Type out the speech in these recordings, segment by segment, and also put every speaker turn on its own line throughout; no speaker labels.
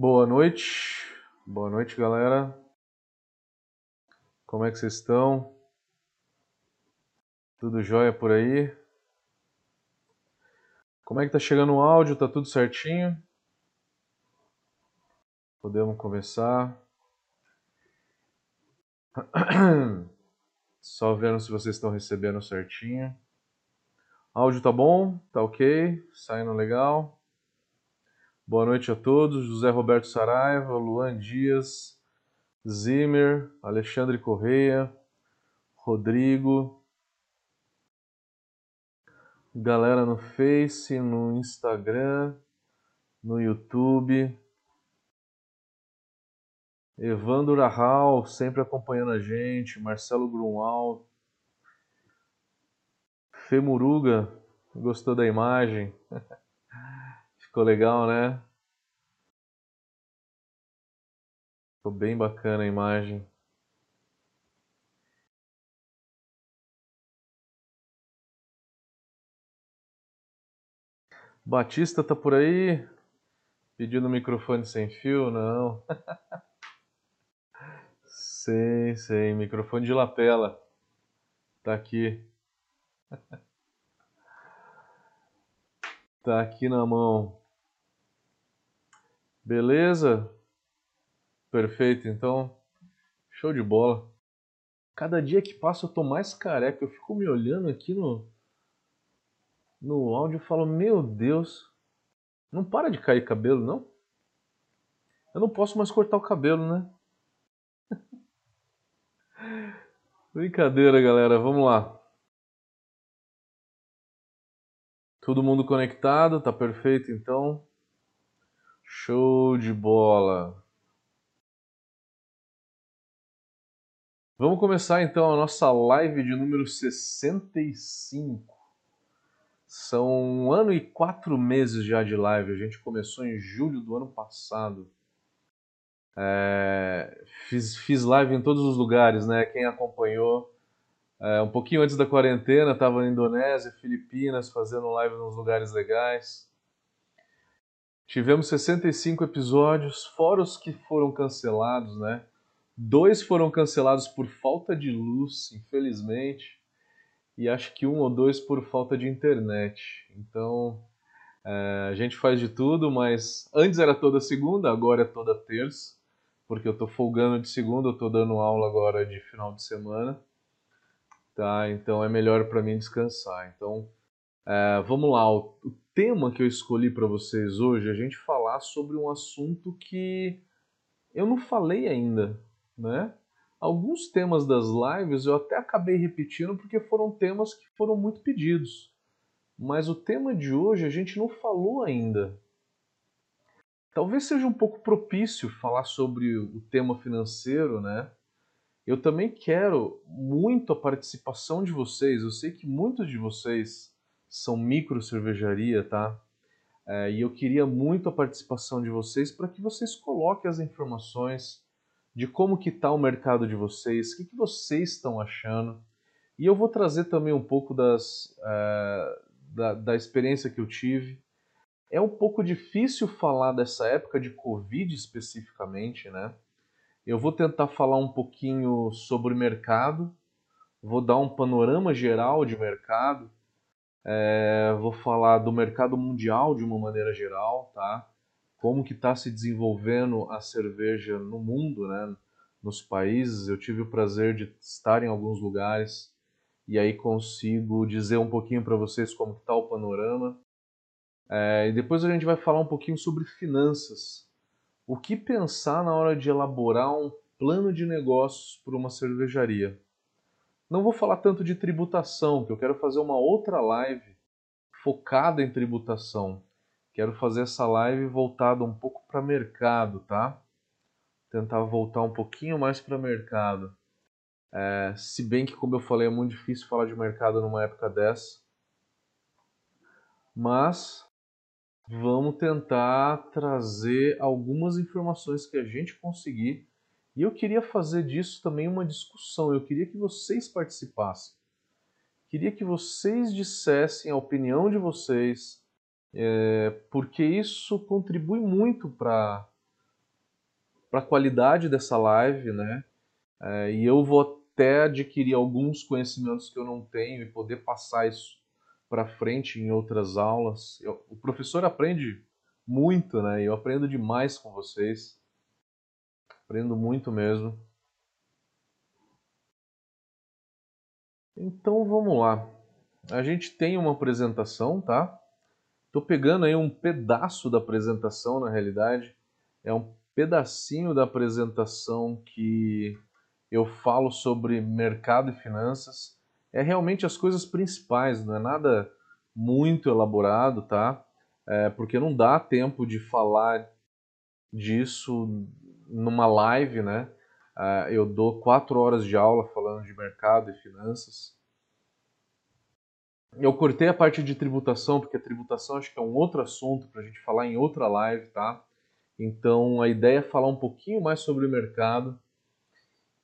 Boa noite, boa noite, galera. Como é que vocês estão? Tudo jóia por aí? Como é que tá chegando o áudio? Tá tudo certinho? Podemos começar. Só vendo se vocês estão recebendo certinho. Áudio tá bom? Tá ok? Saindo legal? Boa noite a todos. José Roberto Saraiva, Luan Dias, Zimmer, Alexandre Correia, Rodrigo, galera no Face, no Instagram, no YouTube. Evandro Rahal, sempre acompanhando a gente, Marcelo Grunwald, Femuruga, gostou da imagem? Ficou legal, né? Ficou bem bacana a imagem. Batista tá por aí? Pedindo microfone sem fio? Não. sei, sei. Microfone de lapela. Tá aqui. tá aqui na mão. Beleza? Perfeito, então. Show de bola. Cada dia que passa eu tô mais careca. Eu fico me olhando aqui no no áudio e falo: "Meu Deus, não para de cair cabelo, não?" Eu não posso mais cortar o cabelo, né? Brincadeira, galera. Vamos lá. Todo mundo conectado, tá perfeito então. Show de bola. Vamos começar então a nossa live de número 65. São um ano e quatro meses já de live. A gente começou em julho do ano passado. É, fiz, fiz live em todos os lugares, né? Quem acompanhou é, um pouquinho antes da quarentena, estava na Indonésia, Filipinas, fazendo live nos lugares legais. Tivemos 65 episódios, fora os que foram cancelados, né? Dois foram cancelados por falta de luz, infelizmente, e acho que um ou dois por falta de internet. Então, é, a gente faz de tudo, mas antes era toda segunda, agora é toda terça, porque eu estou folgando de segunda, eu estou dando aula agora de final de semana tá? Então é melhor para mim descansar. Então é, vamos lá, o, o tema que eu escolhi para vocês hoje é a gente falar sobre um assunto que eu não falei ainda, né? Alguns temas das lives eu até acabei repetindo porque foram temas que foram muito pedidos. Mas o tema de hoje a gente não falou ainda. Talvez seja um pouco propício falar sobre o tema financeiro, né? Eu também quero muito a participação de vocês. Eu sei que muitos de vocês são micro cervejaria, tá? É, e eu queria muito a participação de vocês para que vocês coloquem as informações de como que está o mercado de vocês, o que, que vocês estão achando. E eu vou trazer também um pouco das, é, da, da experiência que eu tive. É um pouco difícil falar dessa época de Covid especificamente, né? Eu vou tentar falar um pouquinho sobre mercado, vou dar um panorama geral de mercado, é, vou falar do mercado mundial de uma maneira geral, tá? Como que está se desenvolvendo a cerveja no mundo, né? Nos países, eu tive o prazer de estar em alguns lugares e aí consigo dizer um pouquinho para vocês como está o panorama. É, e depois a gente vai falar um pouquinho sobre finanças, o que pensar na hora de elaborar um plano de negócios para uma cervejaria? Não vou falar tanto de tributação, que eu quero fazer uma outra live focada em tributação. Quero fazer essa live voltada um pouco para mercado, tá? Tentar voltar um pouquinho mais para mercado. É, se bem que, como eu falei, é muito difícil falar de mercado numa época dessa. Mas vamos tentar trazer algumas informações que a gente conseguir. E eu queria fazer disso também uma discussão. Eu queria que vocês participassem. Queria que vocês dissessem a opinião de vocês, é, porque isso contribui muito para a qualidade dessa live, né? É, e eu vou até adquirir alguns conhecimentos que eu não tenho e poder passar isso para frente em outras aulas. Eu, o professor aprende muito, né? Eu aprendo demais com vocês. Aprendo muito mesmo. Então vamos lá. A gente tem uma apresentação, tá? Tô pegando aí um pedaço da apresentação, na realidade. É um pedacinho da apresentação que eu falo sobre mercado e finanças. É realmente as coisas principais, não é nada muito elaborado, tá? É, porque não dá tempo de falar disso numa live, né? É, eu dou quatro horas de aula falando de mercado e finanças. Eu cortei a parte de tributação, porque a tributação acho que é um outro assunto para a gente falar em outra live, tá? Então a ideia é falar um pouquinho mais sobre o mercado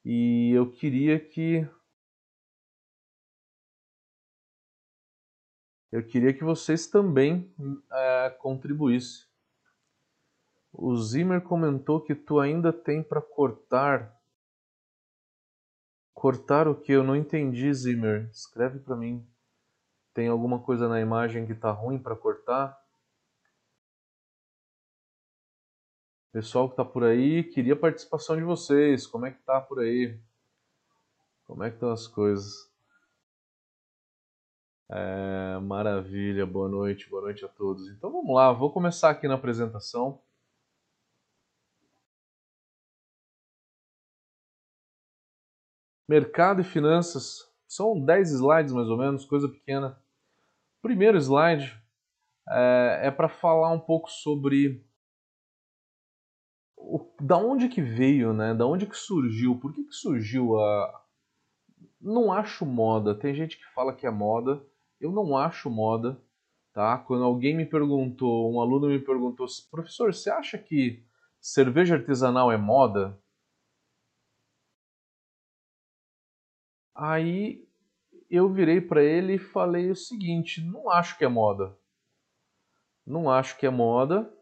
e eu queria que eu queria que vocês também é, contribuíssem. O Zimmer comentou que tu ainda tem para cortar. Cortar o que? Eu não entendi, Zimmer. Escreve para mim. Tem alguma coisa na imagem que tá ruim para cortar? Pessoal que tá por aí, queria a participação de vocês. Como é que tá por aí? Como é que estão as coisas? É, maravilha, boa noite, boa noite a todos. Então vamos lá, vou começar aqui na apresentação. Mercado e finanças. São 10 slides mais ou menos, coisa pequena. Primeiro slide é, é para falar um pouco sobre o, da onde que veio, né? Da onde que surgiu? Por que, que surgiu a. Não acho moda. Tem gente que fala que é moda. Eu não acho moda, tá? Quando alguém me perguntou, um aluno me perguntou, professor, você acha que cerveja artesanal é moda? Aí eu virei para ele e falei o seguinte: não acho que é moda. Não acho que é moda.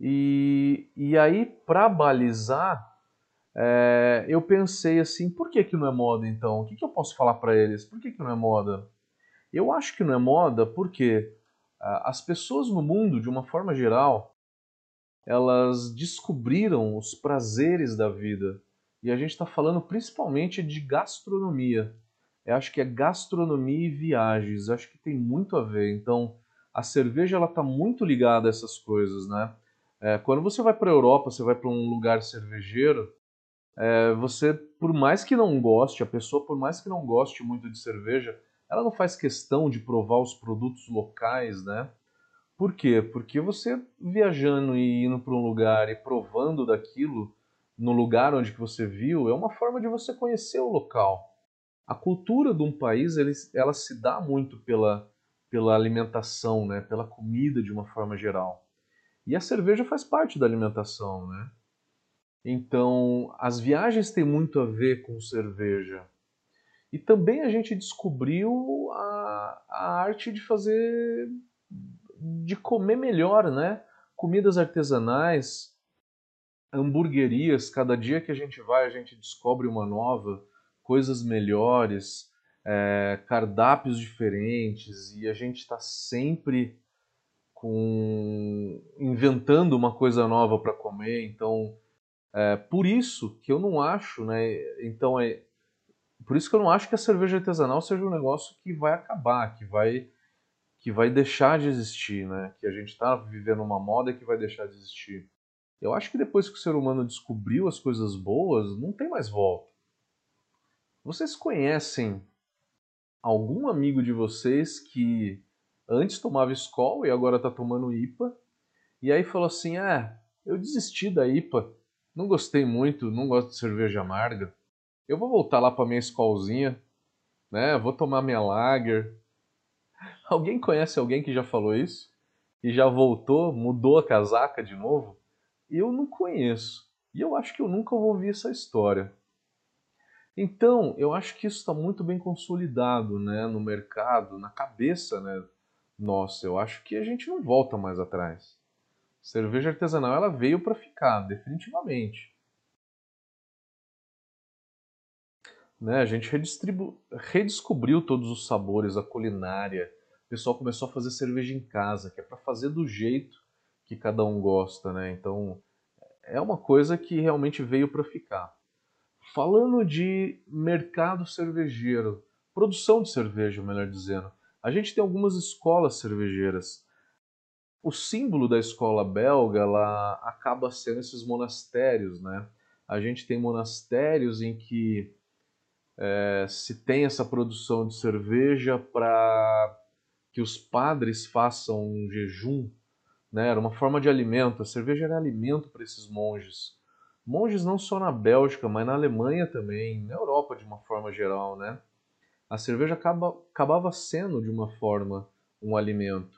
E, e aí, para balizar, é, eu pensei assim: por que, que não é moda então? O que, que eu posso falar para eles? Por que, que não é moda? Eu acho que não é moda porque as pessoas no mundo, de uma forma geral, elas descobriram os prazeres da vida. E a gente está falando principalmente de gastronomia. Eu acho que é gastronomia e viagens. Eu acho que tem muito a ver. Então, a cerveja ela está muito ligada a essas coisas, né? É, quando você vai para a Europa, você vai para um lugar cervejeiro, é, você, por mais que não goste, a pessoa, por mais que não goste muito de cerveja, ela não faz questão de provar os produtos locais, né? Por quê? Porque você viajando e indo para um lugar e provando daquilo, no lugar onde que você viu, é uma forma de você conhecer o local. A cultura de um país, ele, ela se dá muito pela, pela alimentação, né? pela comida de uma forma geral. E a cerveja faz parte da alimentação, né? Então, as viagens têm muito a ver com cerveja. E também a gente descobriu a, a arte de fazer, de comer melhor, né? Comidas artesanais, hamburguerias, cada dia que a gente vai, a gente descobre uma nova, coisas melhores, é, cardápios diferentes, e a gente está sempre com inventando uma coisa nova para comer. Então, é, por isso que eu não acho, né? Então é por isso que eu não acho que a cerveja artesanal seja um negócio que vai acabar, que vai que vai deixar de existir, né? Que a gente está vivendo uma moda que vai deixar de existir. Eu acho que depois que o ser humano descobriu as coisas boas, não tem mais volta. Vocês conhecem algum amigo de vocês que antes tomava Skol e agora está tomando IPA? E aí falou assim: "Ah, eu desisti da IPA, não gostei muito, não gosto de cerveja amarga. Eu vou voltar lá para minha Skolzinha, né? Vou tomar minha Lager". Alguém conhece alguém que já falou isso? E já voltou, mudou a casaca de novo? eu não conheço. E eu acho que eu nunca vou ouvir essa história. Então, eu acho que isso está muito bem consolidado né, no mercado, na cabeça né, nossa. Eu acho que a gente não volta mais atrás. Cerveja artesanal ela veio para ficar, definitivamente. Né? A gente redescobriu todos os sabores, a culinária. O pessoal começou a fazer cerveja em casa, que é para fazer do jeito que cada um gosta, né? Então é uma coisa que realmente veio para ficar. Falando de mercado cervejeiro, produção de cerveja, melhor dizendo, a gente tem algumas escolas cervejeiras. O símbolo da escola belga lá acaba sendo esses monastérios, né? A gente tem monastérios em que é, se tem essa produção de cerveja para que os padres façam um jejum, né? Era uma forma de alimento. A cerveja era alimento para esses monges. Monges não só na Bélgica, mas na Alemanha também, na Europa de uma forma geral, né? A cerveja acaba, acabava sendo de uma forma um alimento.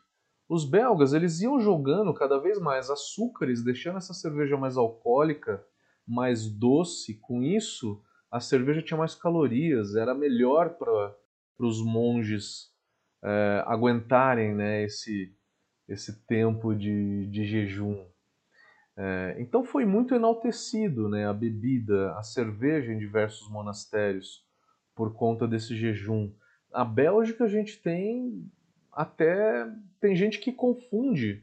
Os belgas eles iam jogando cada vez mais açúcares, deixando essa cerveja mais alcoólica, mais doce. Com isso, a cerveja tinha mais calorias, era melhor para os monges é, aguentarem né, esse, esse tempo de, de jejum. É, então foi muito enaltecido né, a bebida, a cerveja em diversos monastérios por conta desse jejum. Na Bélgica a gente tem até tem gente que confunde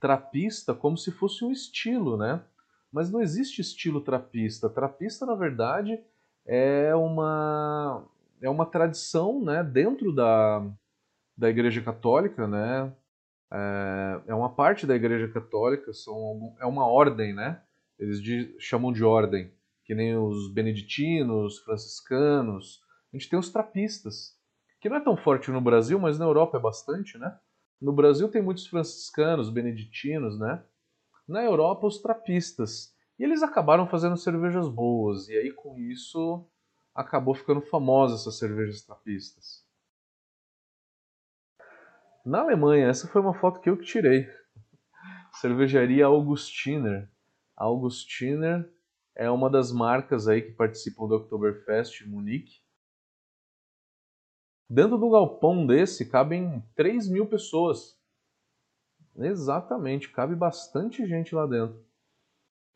trapista como se fosse um estilo, né? Mas não existe estilo trapista. Trapista, na verdade, é uma é uma tradição, né, dentro da, da Igreja Católica, né? É, é uma parte da Igreja Católica, são é uma ordem, né? Eles de, chamam de ordem, que nem os beneditinos, franciscanos, a gente tem os trapistas, que não é tão forte no Brasil, mas na Europa é bastante, né? No Brasil tem muitos franciscanos, beneditinos, né? Na Europa, os trapistas. E eles acabaram fazendo cervejas boas, e aí com isso acabou ficando famosa essas cervejas trapistas. Na Alemanha, essa foi uma foto que eu que tirei. Cervejaria Augustiner. Augustiner é uma das marcas aí que participam do Oktoberfest Munique. Dentro do galpão desse cabem 3 mil pessoas. Exatamente, cabe bastante gente lá dentro.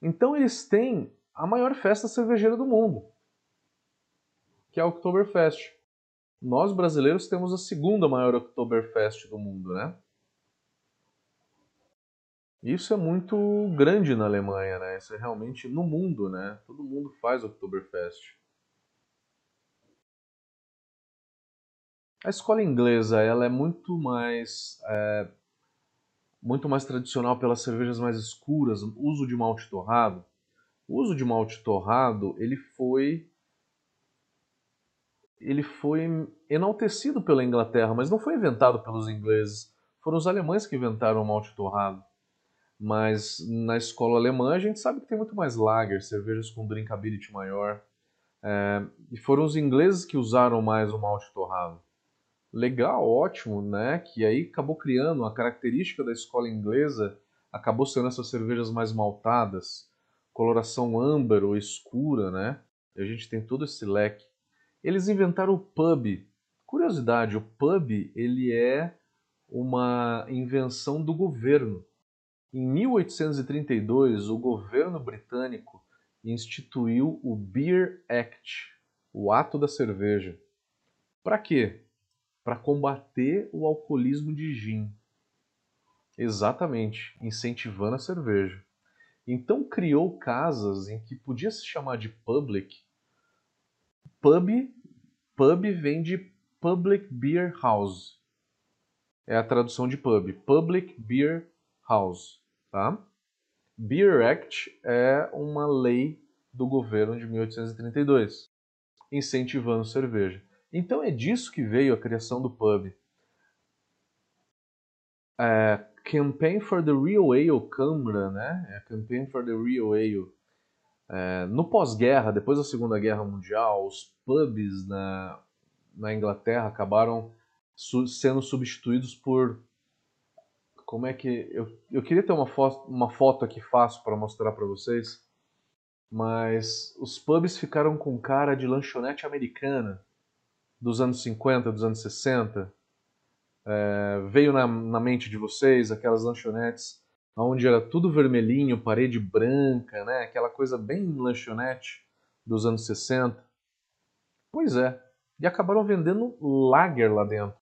Então eles têm a maior festa cervejeira do mundo, que é a Oktoberfest. Nós brasileiros temos a segunda maior Oktoberfest do mundo, né? Isso é muito grande na Alemanha, né? Isso é realmente no mundo, né? Todo mundo faz Oktoberfest. A escola inglesa ela é muito mais é, muito mais tradicional pelas cervejas mais escuras, uso de malte torrado. O uso de malte torrado ele foi ele foi enaltecido pela Inglaterra, mas não foi inventado pelos ingleses. Foram os alemães que inventaram o malte torrado. Mas na escola alemã a gente sabe que tem muito mais lager, cervejas com drinkability maior. É, e foram os ingleses que usaram mais o malte torrado legal, ótimo, né? Que aí acabou criando a característica da escola inglesa, acabou sendo essas cervejas mais maltadas, coloração âmbar ou escura, né? E a gente tem todo esse leque. Eles inventaram o pub. Curiosidade, o pub ele é uma invenção do governo. Em 1832, o governo britânico instituiu o Beer Act, o Ato da Cerveja. Para quê? Para combater o alcoolismo de gin. Exatamente, incentivando a cerveja. Então criou casas em que podia se chamar de public. Pub, pub vem de Public Beer House. É a tradução de pub, Public Beer House, tá? Beer Act é uma lei do governo de 1832, incentivando cerveja. Então é disso que veio a criação do pub. É, Campaign for the Real Ale Câmara, né? É, Campaign for the Real Ale. É, no pós-guerra, depois da Segunda Guerra Mundial, os pubs na, na Inglaterra acabaram su sendo substituídos por. Como é que. Eu, eu queria ter uma foto, uma foto aqui fácil para mostrar para vocês, mas os pubs ficaram com cara de lanchonete americana dos anos 50, dos anos 60? É, veio na, na, mente de vocês aquelas lanchonetes onde era tudo vermelhinho, parede branca, né? Aquela coisa bem lanchonete dos anos 60. Pois é, e acabaram vendendo lager lá dentro.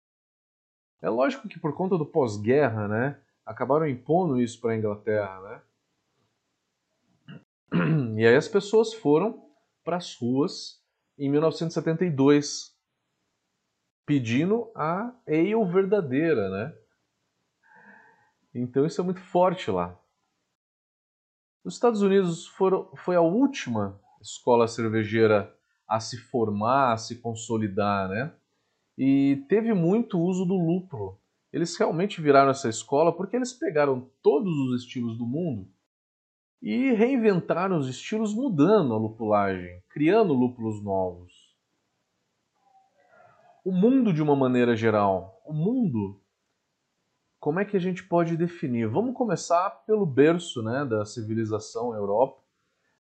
É lógico que por conta do pós-guerra, né, acabaram impondo isso para a Inglaterra, né? E aí as pessoas foram para as ruas em 1972 pedindo a ale verdadeira, né? Então isso é muito forte lá. Os Estados Unidos foram, foi a última escola cervejeira a se formar, a se consolidar, né? E teve muito uso do lúpulo. Eles realmente viraram essa escola porque eles pegaram todos os estilos do mundo e reinventaram os estilos mudando a lupulagem, criando lúpulos novos. O mundo de uma maneira geral, o mundo como é que a gente pode definir? Vamos começar pelo berço né, da civilização Europa.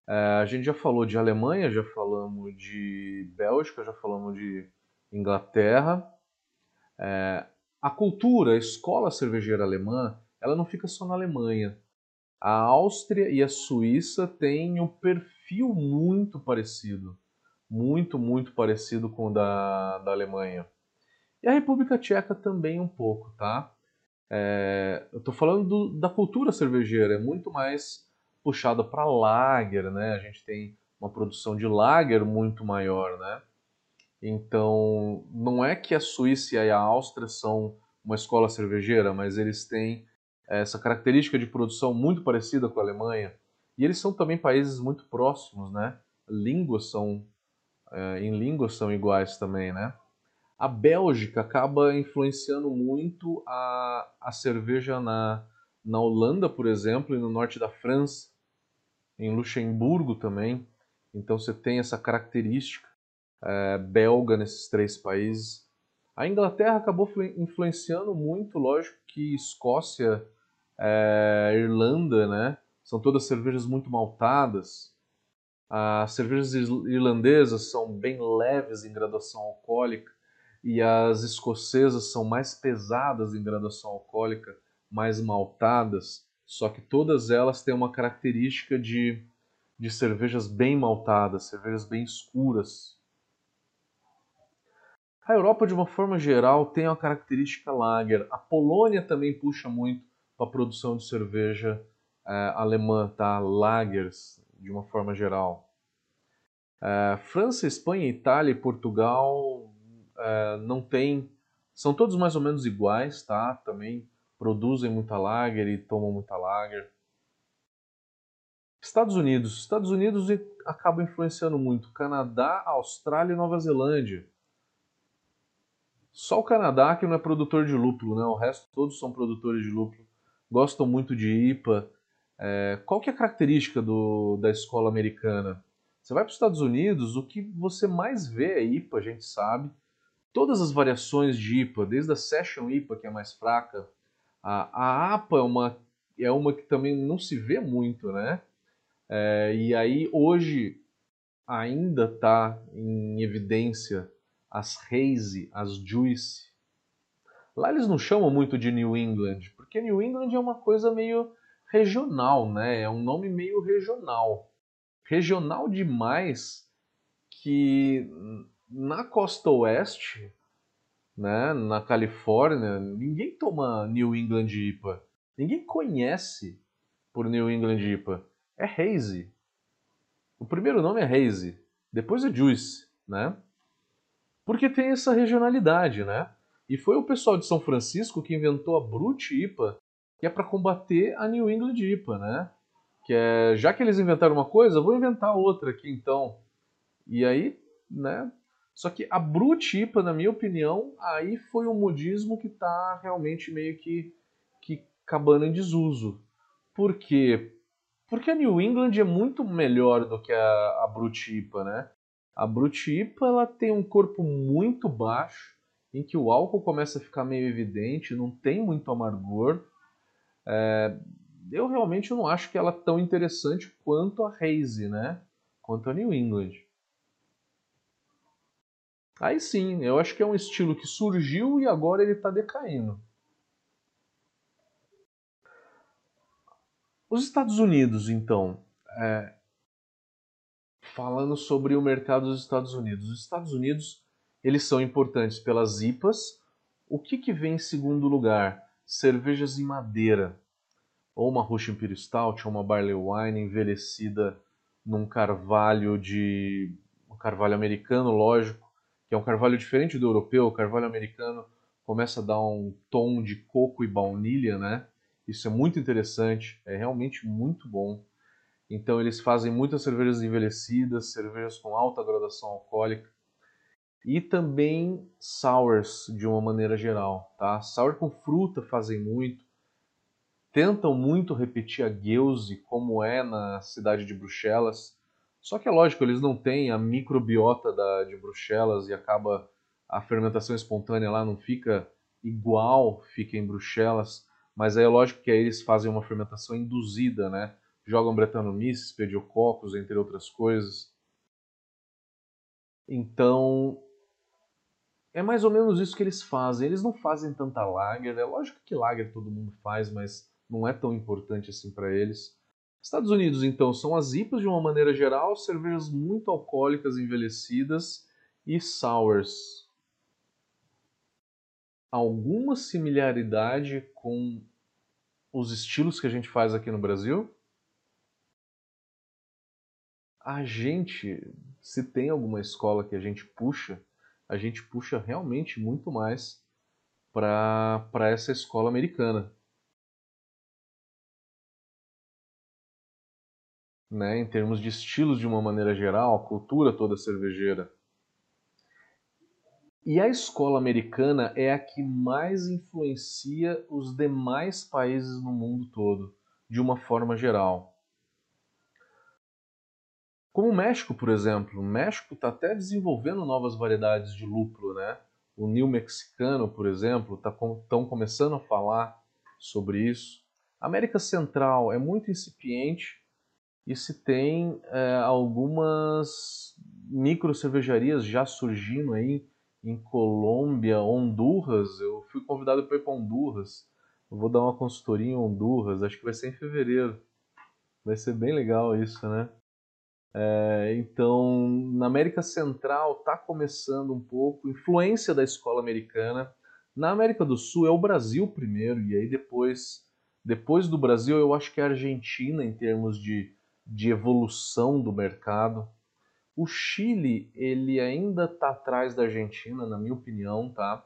É, a gente já falou de Alemanha, já falamos de Bélgica, já falamos de Inglaterra. É, a cultura, a escola cervejeira alemã, ela não fica só na Alemanha. A Áustria e a Suíça têm um perfil muito parecido. Muito, muito parecido com o da, da Alemanha. E a República Tcheca também um pouco, tá? É, eu estou falando do, da cultura cervejeira, é muito mais puxada para lager, né? A gente tem uma produção de lager muito maior, né? Então, não é que a Suíça e a Áustria são uma escola cervejeira, mas eles têm essa característica de produção muito parecida com a Alemanha. E eles são também países muito próximos, né? Línguas são, é, em línguas são iguais também, né? A Bélgica acaba influenciando muito a, a cerveja na, na Holanda, por exemplo, e no norte da França, em Luxemburgo também. Então você tem essa característica é, belga nesses três países. A Inglaterra acabou influenciando muito, lógico que Escócia, é, Irlanda, né? São todas cervejas muito maltadas. As cervejas irlandesas são bem leves em graduação alcoólica e as escocesas são mais pesadas em graduação alcoólica, mais maltadas, só que todas elas têm uma característica de, de cervejas bem maltadas, cervejas bem escuras. A Europa, de uma forma geral, tem uma característica lager. A Polônia também puxa muito para a produção de cerveja é, alemã, tá? Lagers, de uma forma geral. É, França, Espanha, Itália e Portugal é, não tem. São todos mais ou menos iguais, tá? Também produzem muita lager e tomam muita lager. Estados Unidos. Estados Unidos acaba influenciando muito. Canadá, Austrália e Nova Zelândia. Só o Canadá que não é produtor de lúpulo, né? O resto todos são produtores de lúpulo. Gostam muito de IPA. É, qual que é a característica do, da escola americana? Você vai para os Estados Unidos, o que você mais vê é IPA, a gente sabe todas as variações de IPA, desde a Session IPA, que é mais fraca, a, a APA é uma, é uma que também não se vê muito, né? É, e aí hoje ainda está em evidência as Haze, as Juice. Lá eles não chamam muito de New England, porque New England é uma coisa meio regional, né? É um nome meio regional. Regional demais que na costa oeste, né, na Califórnia, ninguém toma New England IPA. Ninguém conhece por New England IPA. É Hazy. O primeiro nome é Hazy, depois é Juice, né? Porque tem essa regionalidade, né? E foi o pessoal de São Francisco que inventou a Brut IPA, que é para combater a New England IPA, né? Que é, já que eles inventaram uma coisa, vou inventar outra aqui então. E aí, né, só que a Brutipa, na minha opinião, aí foi um modismo que está realmente meio que, que acabando em desuso. Por quê? Porque a New England é muito melhor do que a, a Brutipa, né? A Brutipa ela tem um corpo muito baixo, em que o álcool começa a ficar meio evidente, não tem muito amargor. É, eu realmente não acho que ela é tão interessante quanto a Haze, né? Quanto a New England. Aí sim, eu acho que é um estilo que surgiu e agora ele está decaindo. Os Estados Unidos, então, é, falando sobre o mercado dos Estados Unidos. Os Estados Unidos, eles são importantes pelas IPAs. O que, que vem em segundo lugar? Cervejas em madeira. Ou uma Russian Imperial Stout, ou uma Barley Wine envelhecida num carvalho de... um carvalho americano, lógico, que é um carvalho diferente do europeu. O carvalho americano começa a dar um tom de coco e baunilha, né? Isso é muito interessante, é realmente muito bom. Então eles fazem muitas cervejas envelhecidas, cervejas com alta graduação alcoólica e também sours de uma maneira geral, tá? Sour com fruta fazem muito. Tentam muito repetir a Gueuze como é na cidade de Bruxelas. Só que é lógico, eles não têm a microbiota da, de Bruxelas e acaba a fermentação espontânea lá não fica igual fica em Bruxelas, mas aí é lógico que aí eles fazem uma fermentação induzida, né? jogam Brettanomyces, Pediococcus, entre outras coisas. Então, é mais ou menos isso que eles fazem. Eles não fazem tanta lager, é lógico que lager todo mundo faz, mas não é tão importante assim para eles. Estados Unidos, então, são as IPAs de uma maneira geral, cervejas muito alcoólicas envelhecidas e sours. Alguma similaridade com os estilos que a gente faz aqui no Brasil? a gente, se tem alguma escola que a gente puxa, a gente puxa realmente muito mais para essa escola americana. Né, em termos de estilos de uma maneira geral, a cultura toda cervejeira. E a escola americana é a que mais influencia os demais países no mundo todo, de uma forma geral. Como o México, por exemplo. O México está até desenvolvendo novas variedades de lúpulo, né? O New Mexicano, por exemplo, estão tá, começando a falar sobre isso. A América Central é muito incipiente e se tem é, algumas micro cervejarias já surgindo aí em Colômbia, Honduras. Eu fui convidado para ir para Honduras. Eu vou dar uma consultoria em Honduras, acho que vai ser em fevereiro. Vai ser bem legal isso, né? É, então, na América Central está começando um pouco, influência da escola americana. Na América do Sul é o Brasil primeiro, e aí depois, depois do Brasil, eu acho que é a Argentina em termos de, de evolução do mercado. O Chile, ele ainda está atrás da Argentina, na minha opinião, tá?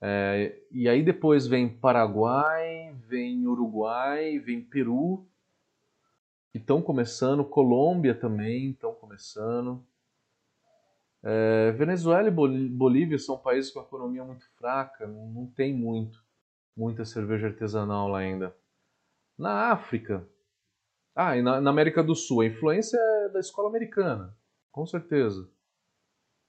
É, e aí depois vem Paraguai, vem Uruguai, vem Peru, estão começando, Colômbia também estão começando. É, Venezuela e Bolívia são países com economia muito fraca, não tem muito, muita cerveja artesanal lá ainda. Na África, ah, e na, na América do Sul, a influência é da escola americana, com certeza.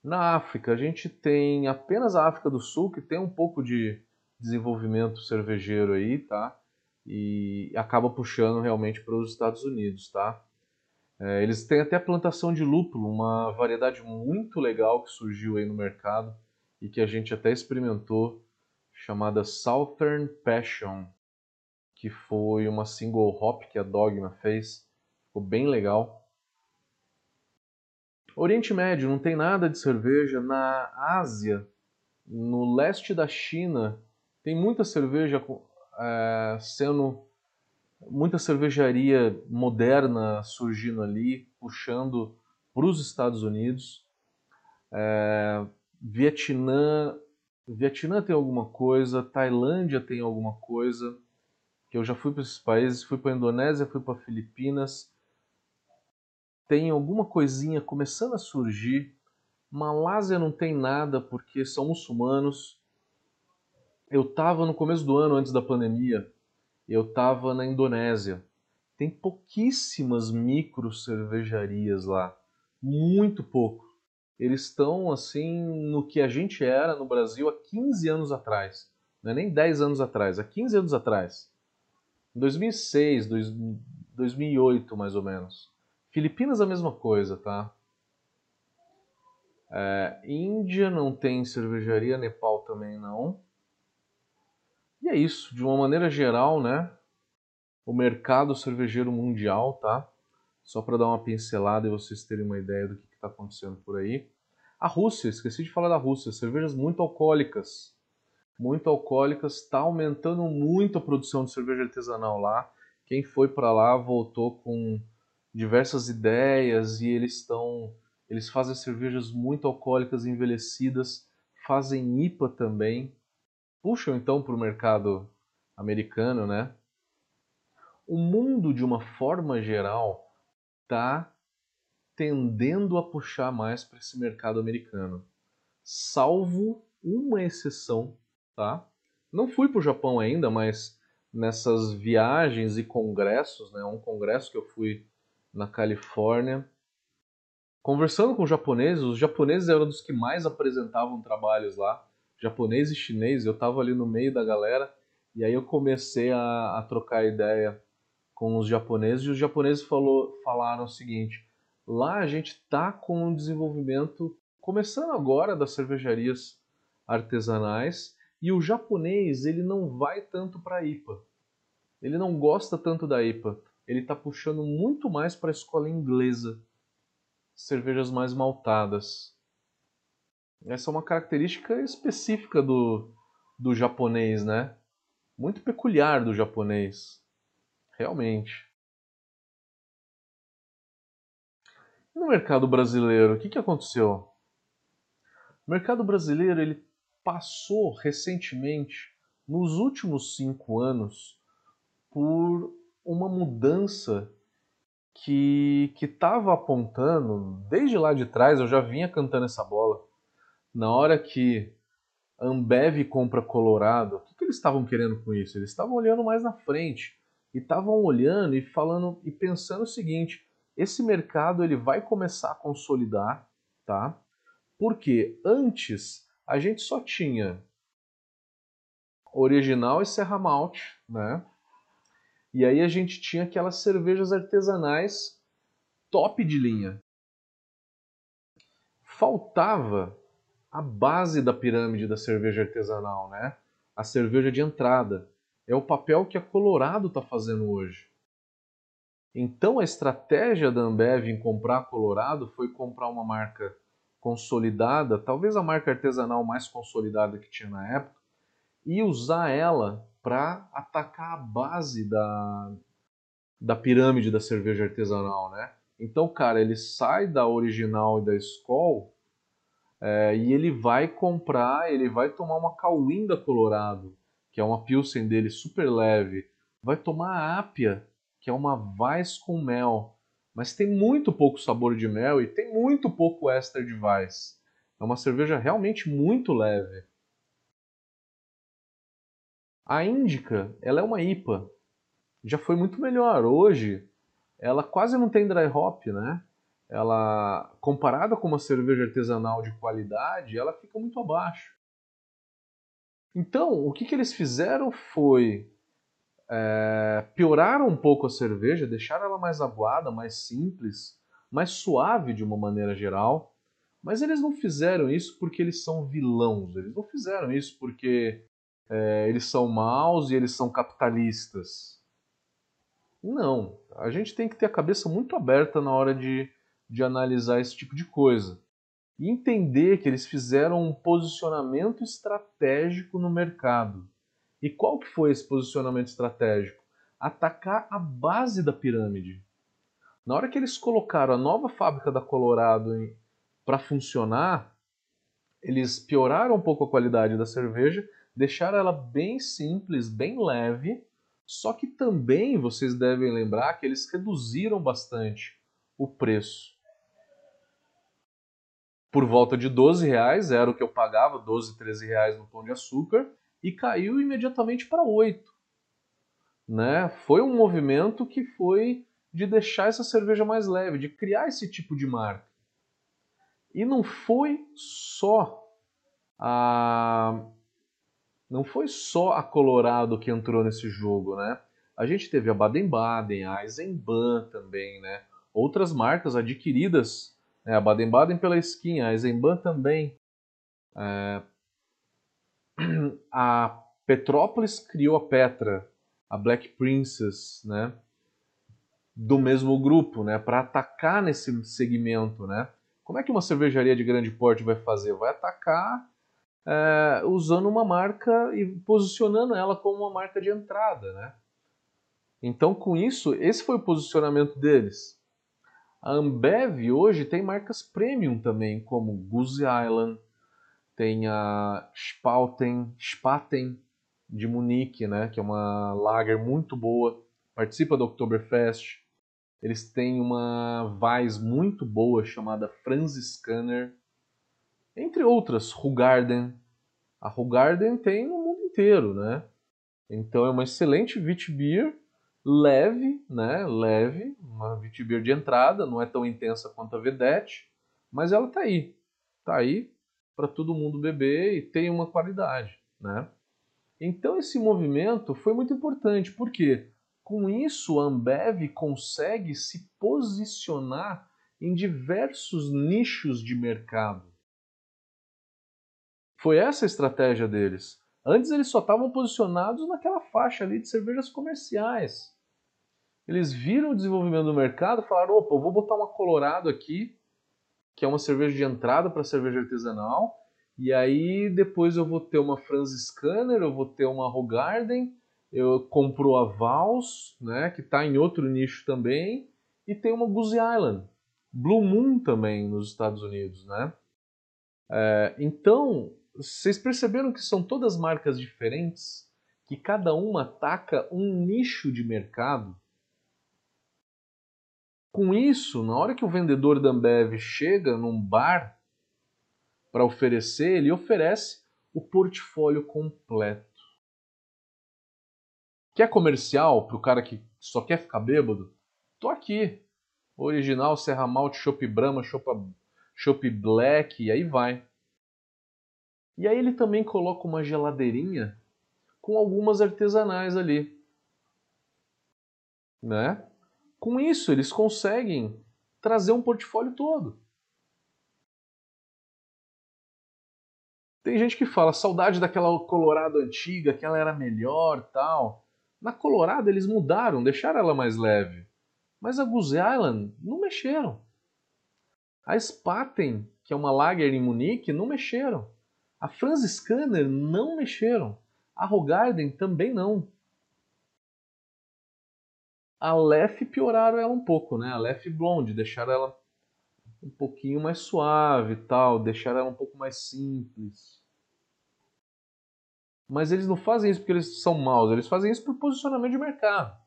Na África, a gente tem apenas a África do Sul, que tem um pouco de desenvolvimento cervejeiro aí, tá? E acaba puxando realmente para os Estados Unidos, tá? É, eles têm até a plantação de lúpulo, uma variedade muito legal que surgiu aí no mercado e que a gente até experimentou, chamada Southern Passion, que foi uma single hop que a Dogma fez, ficou bem legal. Oriente Médio não tem nada de cerveja. Na Ásia, no leste da China, tem muita cerveja é, sendo muita cervejaria moderna surgindo ali, puxando para os Estados Unidos. É, Vietnã, Vietnã tem alguma coisa, Tailândia tem alguma coisa. Que eu já fui para esses países, fui para a Indonésia, fui para Filipinas. Tem alguma coisinha começando a surgir. Malásia não tem nada porque são muçulmanos eu estava no começo do ano, antes da pandemia, eu estava na Indonésia. Tem pouquíssimas micro cervejarias lá, muito pouco. Eles estão assim no que a gente era no Brasil há 15 anos atrás. Não é nem 10 anos atrás, há 15 anos atrás. Em 2006, 2008 mais ou menos. Filipinas a mesma coisa, tá? É, Índia não tem cervejaria, Nepal também não. E é isso, de uma maneira geral, né? o mercado cervejeiro mundial, tá? Só para dar uma pincelada e vocês terem uma ideia do que está acontecendo por aí. A Rússia, esqueci de falar da Rússia, cervejas muito alcoólicas. Muito alcoólicas, está aumentando muito a produção de cerveja artesanal lá. Quem foi para lá voltou com diversas ideias e eles estão eles fazem cervejas muito alcoólicas envelhecidas, fazem IPA também. Puxam então para o mercado americano, né? O mundo de uma forma geral está tendendo a puxar mais para esse mercado americano, salvo uma exceção, tá? Não fui para o Japão ainda, mas nessas viagens e congressos, né? Um congresso que eu fui na Califórnia, conversando com japoneses, os japoneses eram dos que mais apresentavam trabalhos lá, japonês e chinês. Eu estava ali no meio da galera e aí eu comecei a, a trocar ideia com os japoneses e os japoneses falou, falaram o seguinte: lá a gente está com um desenvolvimento começando agora das cervejarias artesanais e o japonês ele não vai tanto para a IPA. Ele não gosta tanto da IPA. Ele está puxando muito mais para a escola inglesa. Cervejas mais maltadas. Essa é uma característica específica do, do japonês, né? Muito peculiar do japonês. Realmente. No mercado brasileiro, o que, que aconteceu? O mercado brasileiro ele passou recentemente, nos últimos cinco anos, por uma mudança que estava apontando, desde lá de trás eu já vinha cantando essa bola. Na hora que Ambev compra Colorado, o que, que eles estavam querendo com isso? Eles estavam olhando mais na frente e estavam olhando e falando e pensando o seguinte: esse mercado ele vai começar a consolidar, tá? Porque antes a gente só tinha original e Serra Malte, né? E aí a gente tinha aquelas cervejas artesanais top de linha. Faltava a base da pirâmide da cerveja artesanal, né? A cerveja de entrada. É o papel que a Colorado está fazendo hoje. Então a estratégia da Ambev em comprar a Colorado foi comprar uma marca consolidada, talvez a marca artesanal mais consolidada que tinha na época, e usar ela para atacar a base da, da pirâmide da cerveja artesanal, né? Então, cara, ele sai da original e da Skol é, e ele vai comprar, ele vai tomar uma Cauinda Colorado, que é uma Pilsen dele super leve, vai tomar a Apia, que é uma Weiss com mel, mas tem muito pouco sabor de mel e tem muito pouco éster de Weiss. É uma cerveja realmente muito leve. A Índica, ela é uma IPA. Já foi muito melhor. Hoje, ela quase não tem dry hop, né? Ela, comparada com uma cerveja artesanal de qualidade, ela fica muito abaixo. Então, o que, que eles fizeram foi é, um pouco a cerveja, deixaram ela mais aguada, mais simples, mais suave de uma maneira geral. Mas eles não fizeram isso porque eles são vilãos, eles não fizeram isso porque é, eles são maus e eles são capitalistas. Não, a gente tem que ter a cabeça muito aberta na hora de, de analisar esse tipo de coisa e entender que eles fizeram um posicionamento estratégico no mercado. E qual que foi esse posicionamento estratégico? Atacar a base da pirâmide. Na hora que eles colocaram a nova fábrica da Colorado para funcionar, eles pioraram um pouco a qualidade da cerveja, deixaram ela bem simples, bem leve, só que também vocês devem lembrar que eles reduziram bastante o preço por volta de 12 reais, era o que eu pagava, 12, 13 reais no pão de açúcar, e caiu imediatamente para 8. Né? Foi um movimento que foi de deixar essa cerveja mais leve, de criar esse tipo de marca. E não foi só a não foi só a Colorado que entrou nesse jogo, né? A gente teve a Baden-Baden, a Eisenbahn também, né? Outras marcas adquiridas é, a Baden-Baden pela esquinha, a Eisenbahn também. É, a Petrópolis criou a Petra, a Black Princess, né? Do mesmo grupo, né? Para atacar nesse segmento, né? Como é que uma cervejaria de grande porte vai fazer? Vai atacar é, usando uma marca e posicionando ela como uma marca de entrada, né? Então, com isso, esse foi o posicionamento deles. A Ambev hoje tem marcas premium também, como Goose Island, tem a Spaten, Spaten de Munique, né, que é uma lager muito boa, participa do Oktoberfest. Eles têm uma Weiss muito boa chamada Franziskaner, entre outras, Hugarden. A Hugarden tem no mundo inteiro, né? Então é uma excelente Witbier, leve, né? Leve, uma Witbier de entrada, não é tão intensa quanto a Vedette, mas ela tá aí. Tá aí para todo mundo beber e tem uma qualidade, né? Então esse movimento foi muito importante, porque com isso a Ambev consegue se posicionar em diversos nichos de mercado. Foi essa a estratégia deles. Antes eles só estavam posicionados naquela faixa ali de cervejas comerciais. Eles viram o desenvolvimento do mercado e falaram: opa, eu vou botar uma Colorado aqui, que é uma cerveja de entrada para cerveja artesanal, e aí depois eu vou ter uma Franziskaner, eu vou ter uma Hogarden, eu compro a Vals, né, que está em outro nicho também, e tem uma Goose Island, Blue Moon também nos Estados Unidos, né? É, então, vocês perceberam que são todas marcas diferentes, que cada uma ataca um nicho de mercado? Com isso, na hora que o vendedor da Ambev chega num bar para oferecer, ele oferece o portfólio completo. Quer comercial para o cara que só quer ficar bêbado? Tô aqui. Original, Serra Malte, Chopp Brahma, Chopp Black, e aí vai. E aí ele também coloca uma geladeirinha com algumas artesanais ali. Né? Com isso, eles conseguem trazer um portfólio todo. Tem gente que fala saudade daquela Colorado antiga, que ela era melhor, tal. Na Colorado eles mudaram, deixaram ela mais leve. Mas a Goose Island não mexeram. A Spaten, que é uma lager em Munique, não mexeram. A Franz Scanner não mexeram. A Rogarden também não. A Lef pioraram ela um pouco, né? A Lef Blonde, deixaram ela um pouquinho mais suave tal, deixar ela um pouco mais simples. Mas eles não fazem isso porque eles são maus, eles fazem isso por posicionamento de mercado.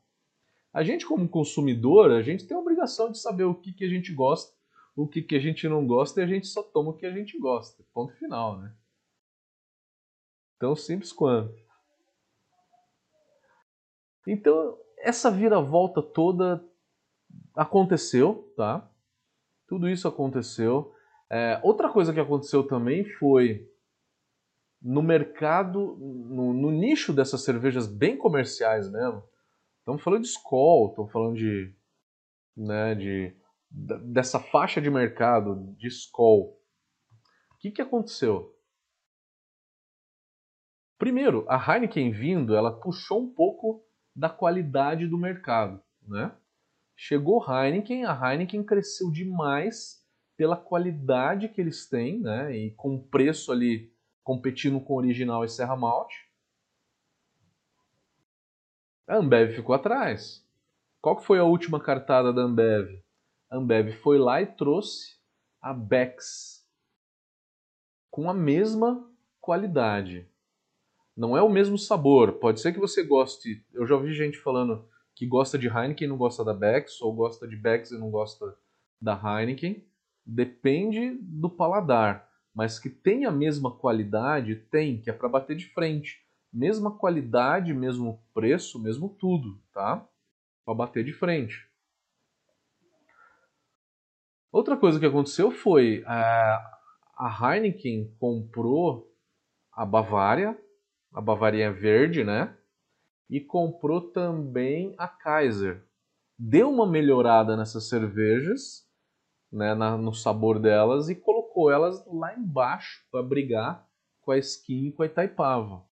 A gente, como consumidor, a gente tem a obrigação de saber o que, que a gente gosta, o que, que a gente não gosta e a gente só toma o que a gente gosta. Ponto final, né? Tão simples quanto. Então, essa viravolta toda aconteceu, tá? Tudo isso aconteceu. É, outra coisa que aconteceu também foi no mercado, no, no, nicho dessas cervejas bem comerciais mesmo. Estamos falando de Skol, estamos falando de, né, de dessa faixa de mercado de Skol. O que, que aconteceu? Primeiro, a Heineken vindo, ela puxou um pouco da qualidade do mercado, né? Chegou Heineken, a Heineken cresceu demais pela qualidade que eles têm, né? E com preço ali competindo com o original e Serra Malte. A Ambev ficou atrás. Qual que foi a última cartada da Ambev? A Ambev foi lá e trouxe a Bex com a mesma qualidade. Não é o mesmo sabor. Pode ser que você goste. Eu já ouvi gente falando que gosta de Heineken e não gosta da Beck's, ou gosta de Beck's e não gosta da Heineken. Depende do paladar, mas que tem a mesma qualidade, tem, que é para bater de frente. Mesma qualidade, mesmo preço, mesmo tudo, tá? Para bater de frente. Outra coisa que aconteceu foi a, a Heineken comprou a Bavária, a Bavária verde, né? e comprou também a Kaiser. Deu uma melhorada nessas cervejas, né, na, no sabor delas, e colocou elas lá embaixo para brigar com a Skin e com a Itaipava.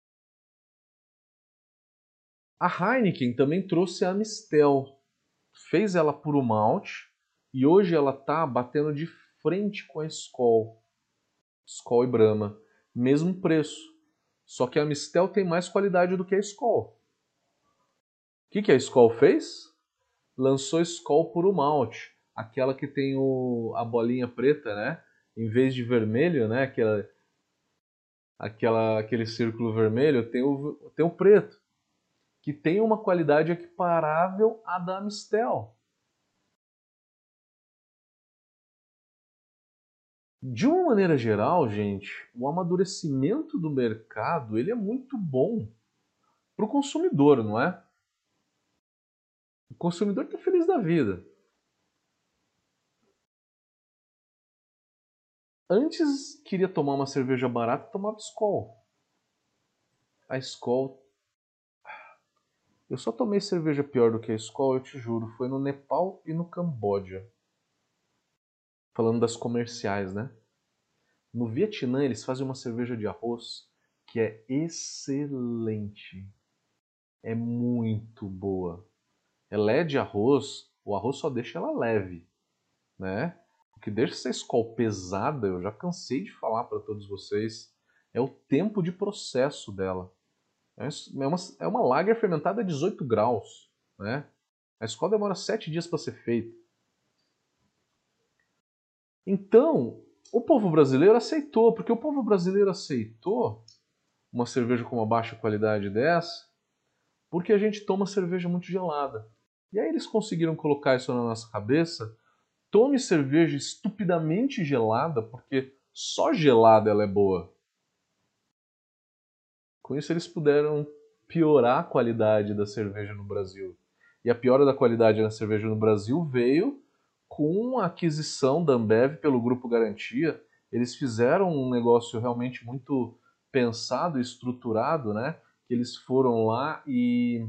A Heineken também trouxe a Amistel, fez ela por um malte e hoje ela está batendo de frente com a Skol. Skol e Brahma, mesmo preço. Só que a Amistel tem mais qualidade do que a Skol. O que, que a Skol fez? Lançou Skol por um malte, aquela que tem o, a bolinha preta, né? Em vez de vermelho, né? Aquela, aquela, aquele círculo vermelho, tem o, tem o preto que tem uma qualidade equiparável à da Amistel. De uma maneira geral, gente, o amadurecimento do mercado ele é muito bom para o consumidor, não é? O consumidor está feliz da vida. Antes queria tomar uma cerveja barata, tomava Skol. A Skol eu só tomei cerveja pior do que a Skol, eu te juro. Foi no Nepal e no Camboja. Falando das comerciais, né? No Vietnã, eles fazem uma cerveja de arroz que é excelente. É muito boa. Ela é de arroz, o arroz só deixa ela leve, né? O que deixa essa Skol pesada, eu já cansei de falar para todos vocês, é o tempo de processo dela. É, é uma, é uma lager fermentada a 18 graus. Né? A escola demora 7 dias para ser feita. Então, o povo brasileiro aceitou, porque o povo brasileiro aceitou uma cerveja com uma baixa qualidade dessa, porque a gente toma cerveja muito gelada. E aí eles conseguiram colocar isso na nossa cabeça. Tome cerveja estupidamente gelada, porque só gelada ela é boa. Com isso, eles puderam piorar a qualidade da cerveja no Brasil. E a piora da qualidade da cerveja no Brasil veio com a aquisição da Ambev pelo Grupo Garantia. Eles fizeram um negócio realmente muito pensado estruturado, né? Que eles foram lá e,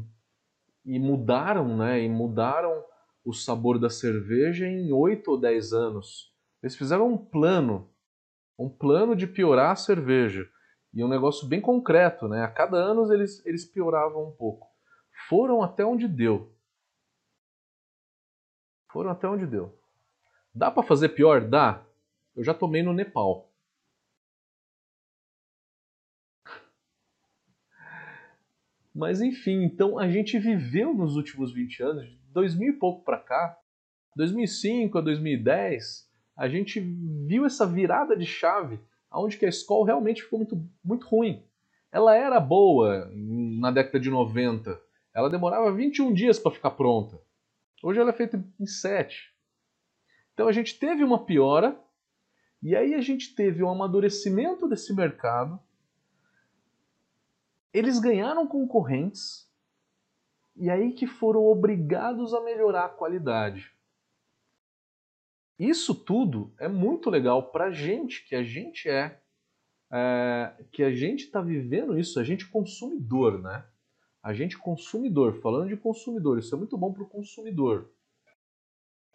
e mudaram, né? E mudaram o sabor da cerveja em oito ou dez anos. Eles fizeram um plano, um plano de piorar a cerveja. E um negócio bem concreto, né? A cada ano eles, eles pioravam um pouco. Foram até onde deu. Foram até onde deu. Dá para fazer pior? Dá. Eu já tomei no Nepal. Mas enfim, então a gente viveu nos últimos 20 anos, de 2000 e pouco para cá, 2005 a 2010, a gente viu essa virada de chave onde que a escola realmente ficou muito, muito ruim. Ela era boa na década de 90. Ela demorava 21 dias para ficar pronta. Hoje ela é feita em 7. Então a gente teve uma piora e aí a gente teve um amadurecimento desse mercado. Eles ganharam concorrentes e aí que foram obrigados a melhorar a qualidade. Isso tudo é muito legal para gente, que a gente é, é que a gente está vivendo isso, a gente consumidor, né? A gente consumidor, falando de consumidor, isso é muito bom para o consumidor.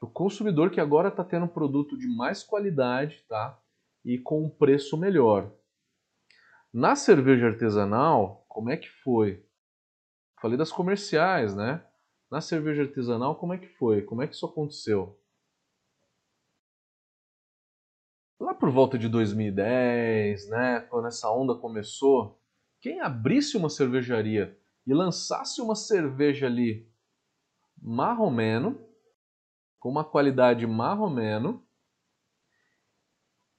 O consumidor que agora está tendo um produto de mais qualidade, tá? E com um preço melhor. Na cerveja artesanal, como é que foi? Falei das comerciais, né? Na cerveja artesanal, como é que foi? Como é que isso aconteceu? Lá por volta de 2010, né, quando essa onda começou, quem abrisse uma cervejaria e lançasse uma cerveja ali marromeno, com uma qualidade marromeno,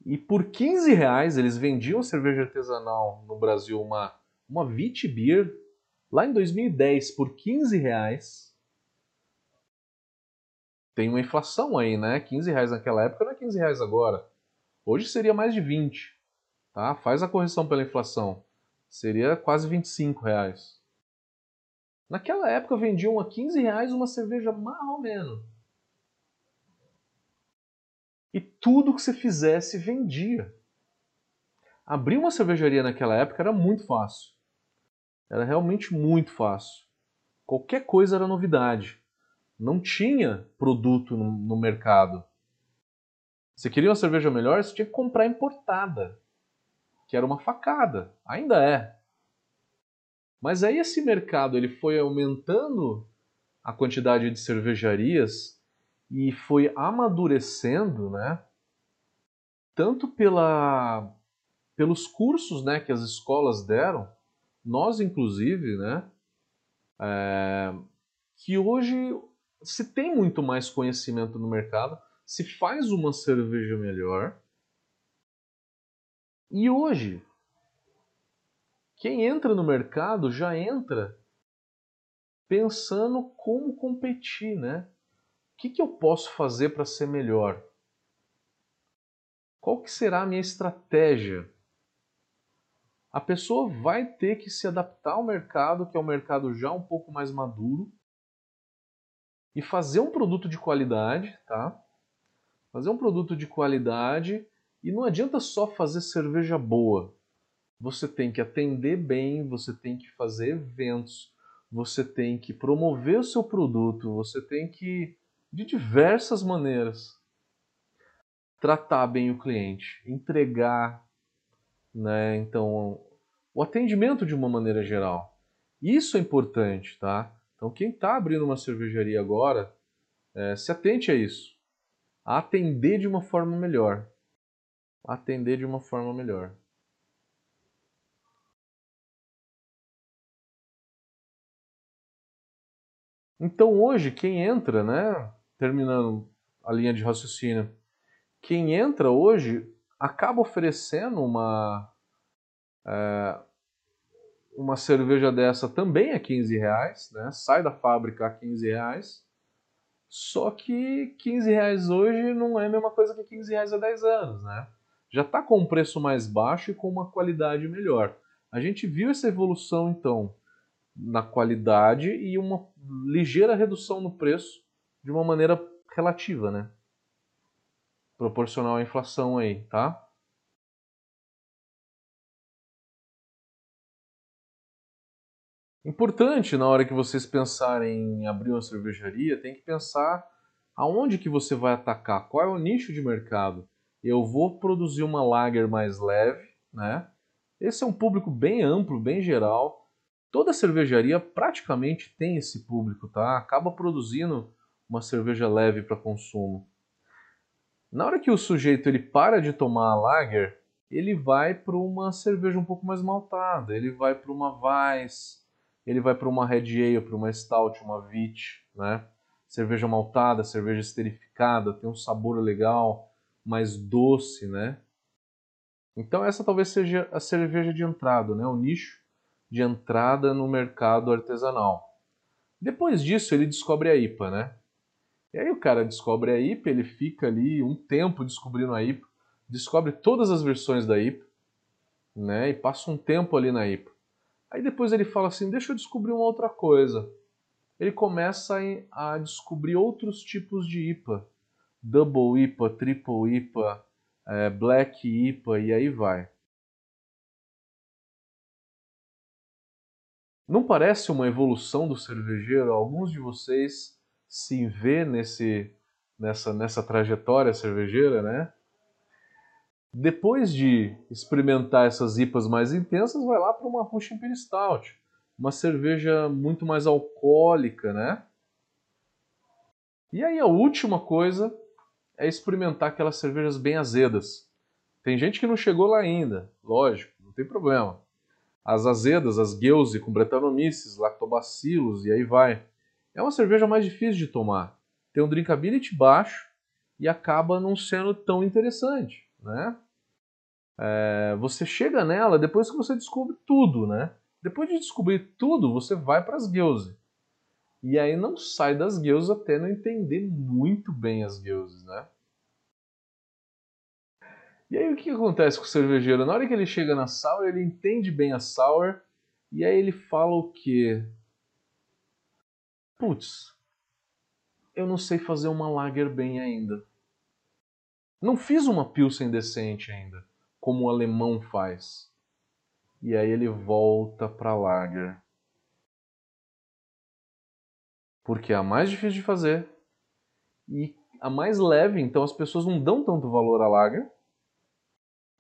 e por 15 reais eles vendiam cerveja artesanal no Brasil, uma, uma Beer, lá em 2010, por 15 reais. Tem uma inflação aí, né? 15 reais naquela época não é 15 reais agora. Hoje seria mais de 20. Tá? Faz a correção pela inflação. Seria quase 25 reais. Naquela época vendiam a 15 reais uma cerveja marromeno. E tudo que você fizesse vendia. Abrir uma cervejaria naquela época era muito fácil. Era realmente muito fácil. Qualquer coisa era novidade. Não tinha produto no, no mercado. Você queria uma cerveja melhor, você tinha que comprar importada, que era uma facada. Ainda é. Mas aí esse mercado ele foi aumentando a quantidade de cervejarias e foi amadurecendo, né? Tanto pela, pelos cursos, né, que as escolas deram, nós inclusive, né, é, que hoje se tem muito mais conhecimento no mercado, se faz uma cerveja melhor. E hoje, quem entra no mercado já entra pensando como competir, né? O que, que eu posso fazer para ser melhor? Qual que será a minha estratégia? A pessoa vai ter que se adaptar ao mercado, que é um mercado já um pouco mais maduro, e fazer um produto de qualidade, tá? Fazer um produto de qualidade e não adianta só fazer cerveja boa. Você tem que atender bem, você tem que fazer eventos, você tem que promover o seu produto, você tem que, de diversas maneiras, tratar bem o cliente, entregar, né? Então, o atendimento de uma maneira geral. Isso é importante, tá? Então, quem está abrindo uma cervejaria agora, é, se atente a isso. A atender de uma forma melhor. atender de uma forma melhor. Então, hoje, quem entra, né? Terminando a linha de raciocínio, quem entra hoje acaba oferecendo uma. É, uma cerveja dessa também é 15 reais, né? Sai da fábrica a 15 reais. Só que 15 reais hoje não é a mesma coisa que 15 reais há 10 anos, né? Já está com um preço mais baixo e com uma qualidade melhor. A gente viu essa evolução então na qualidade e uma ligeira redução no preço de uma maneira relativa, né? Proporcional à inflação aí, tá? Importante na hora que vocês pensarem em abrir uma cervejaria, tem que pensar aonde que você vai atacar, qual é o nicho de mercado. Eu vou produzir uma lager mais leve, né? Esse é um público bem amplo, bem geral. Toda cervejaria praticamente tem esse público, tá? Acaba produzindo uma cerveja leve para consumo. Na hora que o sujeito ele para de tomar a lager, ele vai para uma cerveja um pouco mais maltada, ele vai para uma Weiss, ele vai para uma Red Ale, para uma Stout, uma Vit, né? Cerveja maltada, cerveja esterificada, tem um sabor legal, mais doce, né? Então essa talvez seja a cerveja de entrada, né? O nicho de entrada no mercado artesanal. Depois disso ele descobre a IPA, né? E aí o cara descobre a IPA, ele fica ali um tempo descobrindo a IPA, descobre todas as versões da IPA, né? E passa um tempo ali na IPA. Aí depois ele fala assim: deixa eu descobrir uma outra coisa. Ele começa a descobrir outros tipos de IPA. Double IPA, Triple IPA, é, Black IPA e aí vai. Não parece uma evolução do cervejeiro? Alguns de vocês se vê nesse, nessa, nessa trajetória cervejeira, né? Depois de experimentar essas IPAs mais intensas, vai lá para uma Russian Imperial Stout, uma cerveja muito mais alcoólica, né? E aí a última coisa é experimentar aquelas cervejas bem azedas. Tem gente que não chegou lá ainda, lógico, não tem problema. As azedas, as Guelse com Brettanomyces, lactobacilos e aí vai. É uma cerveja mais difícil de tomar. Tem um drinkability baixo e acaba não sendo tão interessante né? É, você chega nela depois que você descobre tudo, né? Depois de descobrir tudo, você vai para as guilds. E aí não sai das guilds até não entender muito bem as guilds, né? E aí o que acontece com o cervejeiro? Na hora que ele chega na sour, ele entende bem a sour e aí ele fala o quê? Putz, eu não sei fazer uma lager bem ainda. Não fiz uma Pilsen decente ainda, como o alemão faz. E aí ele volta para Lager. Porque é a mais difícil de fazer e a mais leve, então as pessoas não dão tanto valor à Lager.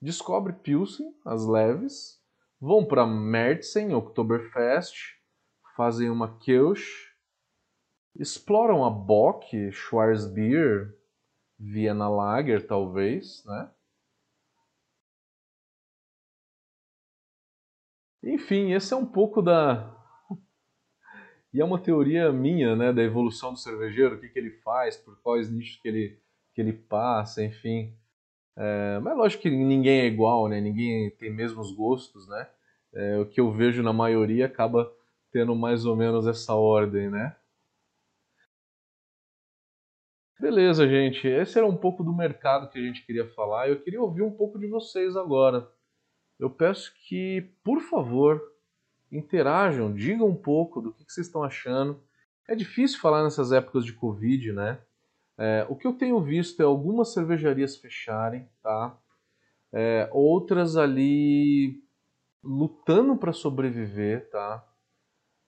Descobre Pilsen, as leves, vão para Mertzen, Oktoberfest, fazem uma Kirsch, exploram a Bock, Schwarzbier, Vienna Lager, talvez, né? Enfim, esse é um pouco da. E é uma teoria minha, né, da evolução do cervejeiro, o que, que ele faz, por quais nichos que ele, que ele passa, enfim. É, mas lógico que ninguém é igual, né? Ninguém tem mesmos gostos, né? É, o que eu vejo na maioria acaba tendo mais ou menos essa ordem, né? Beleza, gente. Esse era um pouco do mercado que a gente queria falar. Eu queria ouvir um pouco de vocês agora eu peço que, por favor, interajam, digam um pouco do que, vocês estão achando. É difícil falar nessas épocas de Covid, né? É, o que eu tenho visto é algumas cervejarias fecharem, tá? É, outras ali lutando para sobreviver, tá?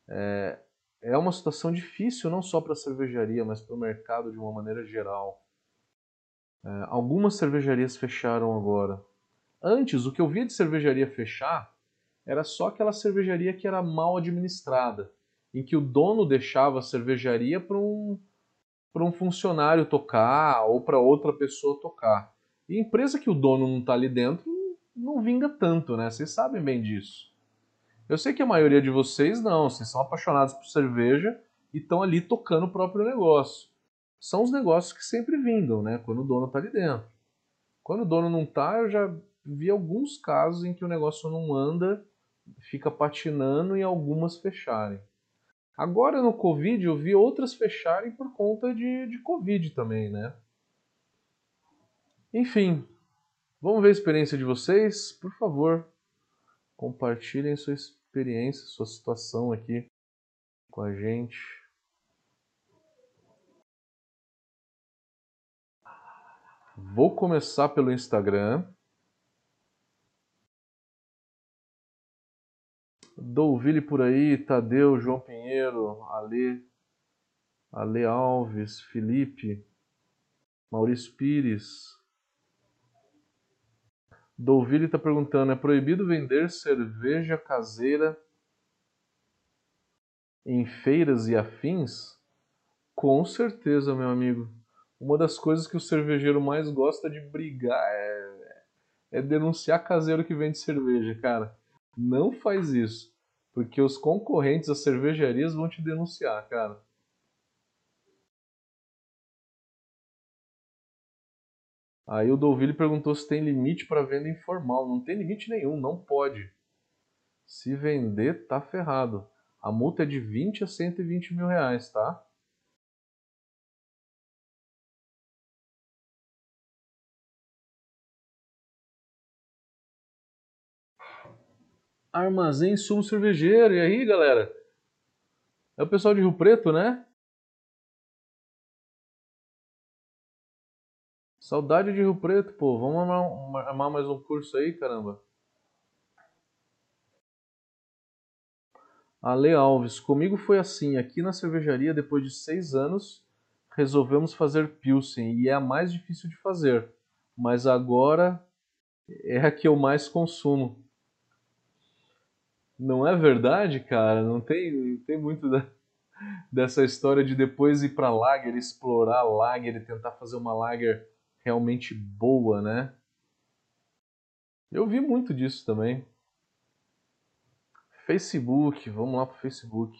É, é uma situação difícil não só para a cervejaria, mas para o mercado de uma maneira geral. É, algumas cervejarias fecharam agora. Antes, o que eu via de cervejaria fechar era só aquela cervejaria que era mal administrada, em que o dono deixava a cervejaria para um, um funcionário tocar ou para outra pessoa tocar. E empresa que o dono não está ali dentro não vinga tanto, né? Vocês sabem bem disso. Eu sei que a maioria de vocês não, vocês são apaixonados por cerveja e estão ali tocando o próprio negócio. São os negócios que sempre vingam, né? Quando o dono está ali dentro. Quando o dono não está, eu já vi alguns casos em que o negócio não anda, fica patinando e algumas fecharem. Agora no Covid eu vi outras fecharem por conta de, de Covid também, né? Enfim, vamos ver a experiência de vocês? Por favor, compartilhem sua experiência, sua situação aqui com a gente. Vou começar pelo Instagram. Douville por aí, Tadeu, João Pinheiro, Ale, Ale Alves, Felipe, Maurício Pires. Douville está perguntando: é proibido vender cerveja caseira em feiras e afins? Com certeza, meu amigo. Uma das coisas que o cervejeiro mais gosta de brigar é, é denunciar caseiro que vende cerveja, cara. Não faz isso. Porque os concorrentes às cervejarias vão te denunciar, cara. Aí o Douville perguntou se tem limite para venda informal. Não tem limite nenhum, não pode. Se vender, tá ferrado. A multa é de 20 a 120 mil reais, tá? Armazém Sumo Cervejeiro. E aí, galera? É o pessoal de Rio Preto, né? Saudade de Rio Preto, pô. Vamos armar mais um curso aí, caramba. Ale Alves, comigo foi assim. Aqui na cervejaria, depois de seis anos, resolvemos fazer Pilsen e é a mais difícil de fazer. Mas agora é a que eu mais consumo. Não é verdade, cara? Não tem, tem muito da, dessa história de depois ir para lager, explorar lager e tentar fazer uma lager realmente boa, né? Eu vi muito disso também. Facebook, vamos lá pro Facebook.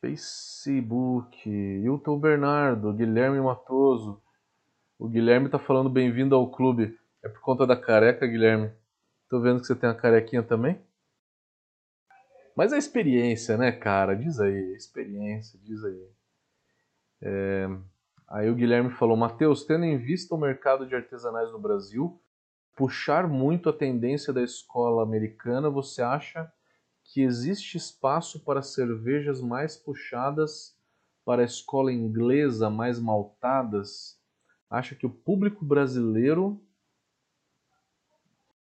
Facebook, Hilton Bernardo, Guilherme Matoso. O Guilherme tá falando bem-vindo ao clube. É por conta da careca, Guilherme. Tô vendo que você tem uma carequinha também. Mas a experiência, né, cara? Diz aí, experiência, diz aí. É... Aí o Guilherme falou, Matheus, tendo em vista o mercado de artesanais no Brasil, puxar muito a tendência da escola americana, você acha que existe espaço para cervejas mais puxadas para a escola inglesa, mais maltadas? Acha que o público brasileiro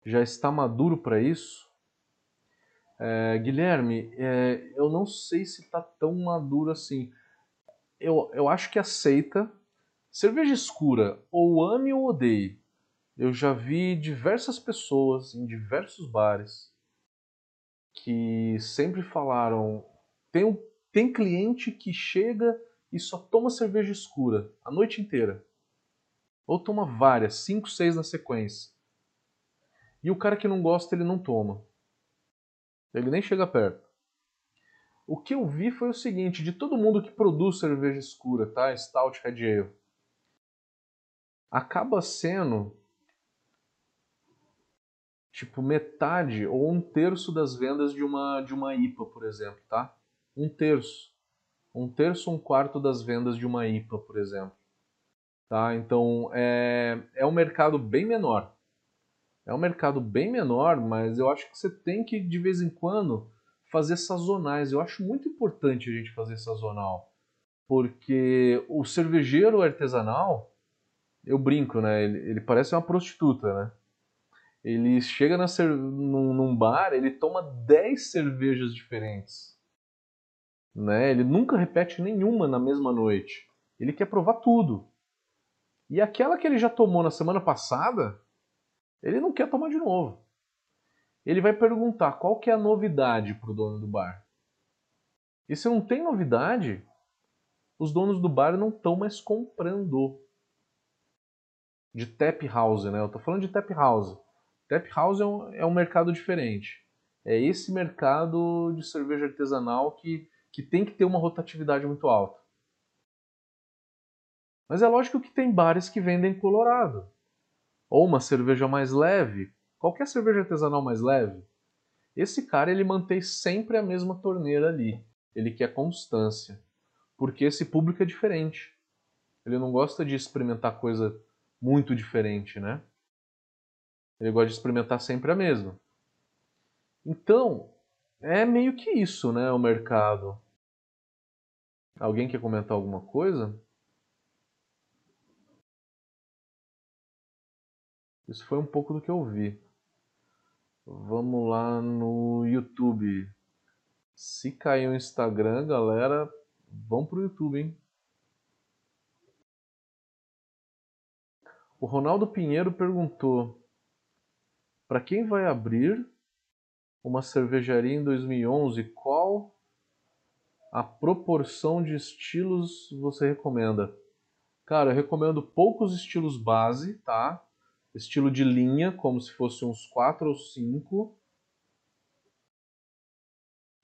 já está maduro para isso? É, Guilherme, é, eu não sei se está tão maduro assim. Eu, eu acho que aceita. Cerveja escura, ou ame ou odeie. eu já vi diversas pessoas em diversos bares que sempre falaram. Tem, tem cliente que chega e só toma cerveja escura a noite inteira. Ou toma várias, cinco, seis na sequência. E o cara que não gosta, ele não toma. Ele nem chega perto. O que eu vi foi o seguinte, de todo mundo que produz cerveja escura, tá? Stout, Red Ale. Acaba sendo tipo metade ou um terço das vendas de uma de uma IPA, por exemplo, tá? Um terço. Um terço, um quarto das vendas de uma IPA, por exemplo. Tá? Então é, é um mercado bem menor. É um mercado bem menor, mas eu acho que você tem que, de vez em quando, fazer sazonais. Eu acho muito importante a gente fazer sazonal. Porque o cervejeiro artesanal, eu brinco, né? Ele, ele parece uma prostituta, né? Ele chega na num, num bar, ele toma 10 cervejas diferentes. Né? Ele nunca repete nenhuma na mesma noite. Ele quer provar tudo. E aquela que ele já tomou na semana passada, ele não quer tomar de novo. Ele vai perguntar qual que é a novidade para o dono do bar. E se não tem novidade, os donos do bar não estão mais comprando. De tap house, né? Eu estou falando de tap house. Tap house é um, é um mercado diferente. É esse mercado de cerveja artesanal que, que tem que ter uma rotatividade muito alta. Mas é lógico que tem bares que vendem colorado. Ou uma cerveja mais leve. Qualquer cerveja artesanal mais leve. Esse cara ele mantém sempre a mesma torneira ali. Ele quer constância. Porque esse público é diferente. Ele não gosta de experimentar coisa muito diferente, né? Ele gosta de experimentar sempre a mesma. Então, é meio que isso, né, o mercado. Alguém quer comentar alguma coisa? Isso foi um pouco do que eu vi. Vamos lá no YouTube. Se cair o Instagram, galera, vão pro YouTube, hein? O Ronaldo Pinheiro perguntou: para quem vai abrir uma cervejaria em 2011, qual a proporção de estilos você recomenda? Cara, eu recomendo poucos estilos base, tá? Estilo de linha, como se fosse uns 4 ou 5.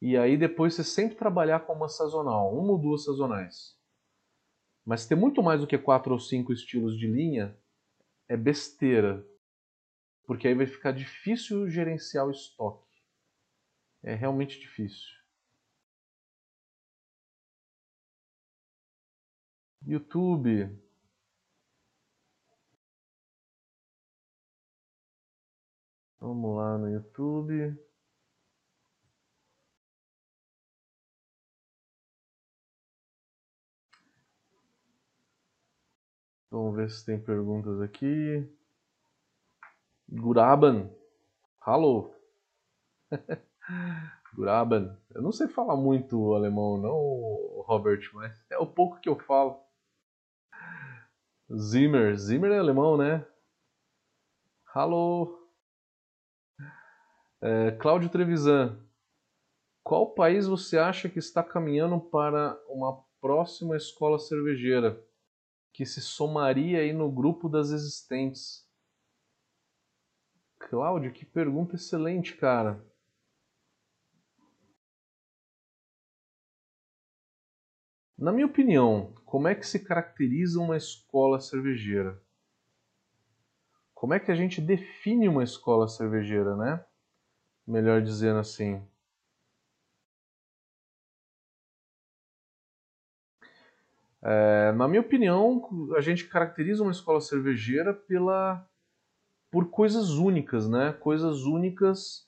E aí depois você sempre trabalhar com uma sazonal, uma ou duas sazonais. Mas ter muito mais do que 4 ou 5 estilos de linha é besteira. Porque aí vai ficar difícil gerenciar o estoque. É realmente difícil. YouTube, Vamos lá no YouTube. Vamos ver se tem perguntas aqui. Guraban. Alô. Guraban. Eu não sei falar muito alemão não, Robert, mas é o pouco que eu falo. Zimmer. Zimmer é alemão, né? Alô. É, Cláudio Trevisan, qual país você acha que está caminhando para uma próxima escola cervejeira que se somaria aí no grupo das existentes? Cláudio, que pergunta excelente, cara. Na minha opinião, como é que se caracteriza uma escola cervejeira? Como é que a gente define uma escola cervejeira, né? Melhor dizendo assim. É, na minha opinião, a gente caracteriza uma escola cervejeira pela por coisas únicas, né? Coisas únicas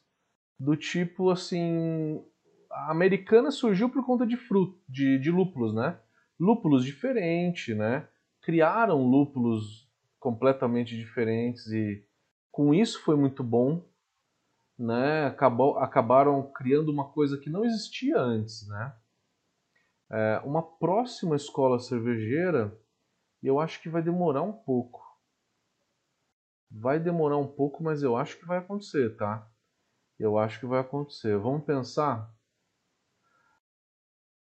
do tipo assim, a americana surgiu por conta de fruto, de, de lúpulos, né? Lúpulos diferentes, né? Criaram lúpulos completamente diferentes e com isso foi muito bom né, acabou, acabaram criando uma coisa que não existia antes, né? É, uma próxima escola cervejeira, eu acho que vai demorar um pouco. Vai demorar um pouco, mas eu acho que vai acontecer, tá? Eu acho que vai acontecer. Vamos pensar.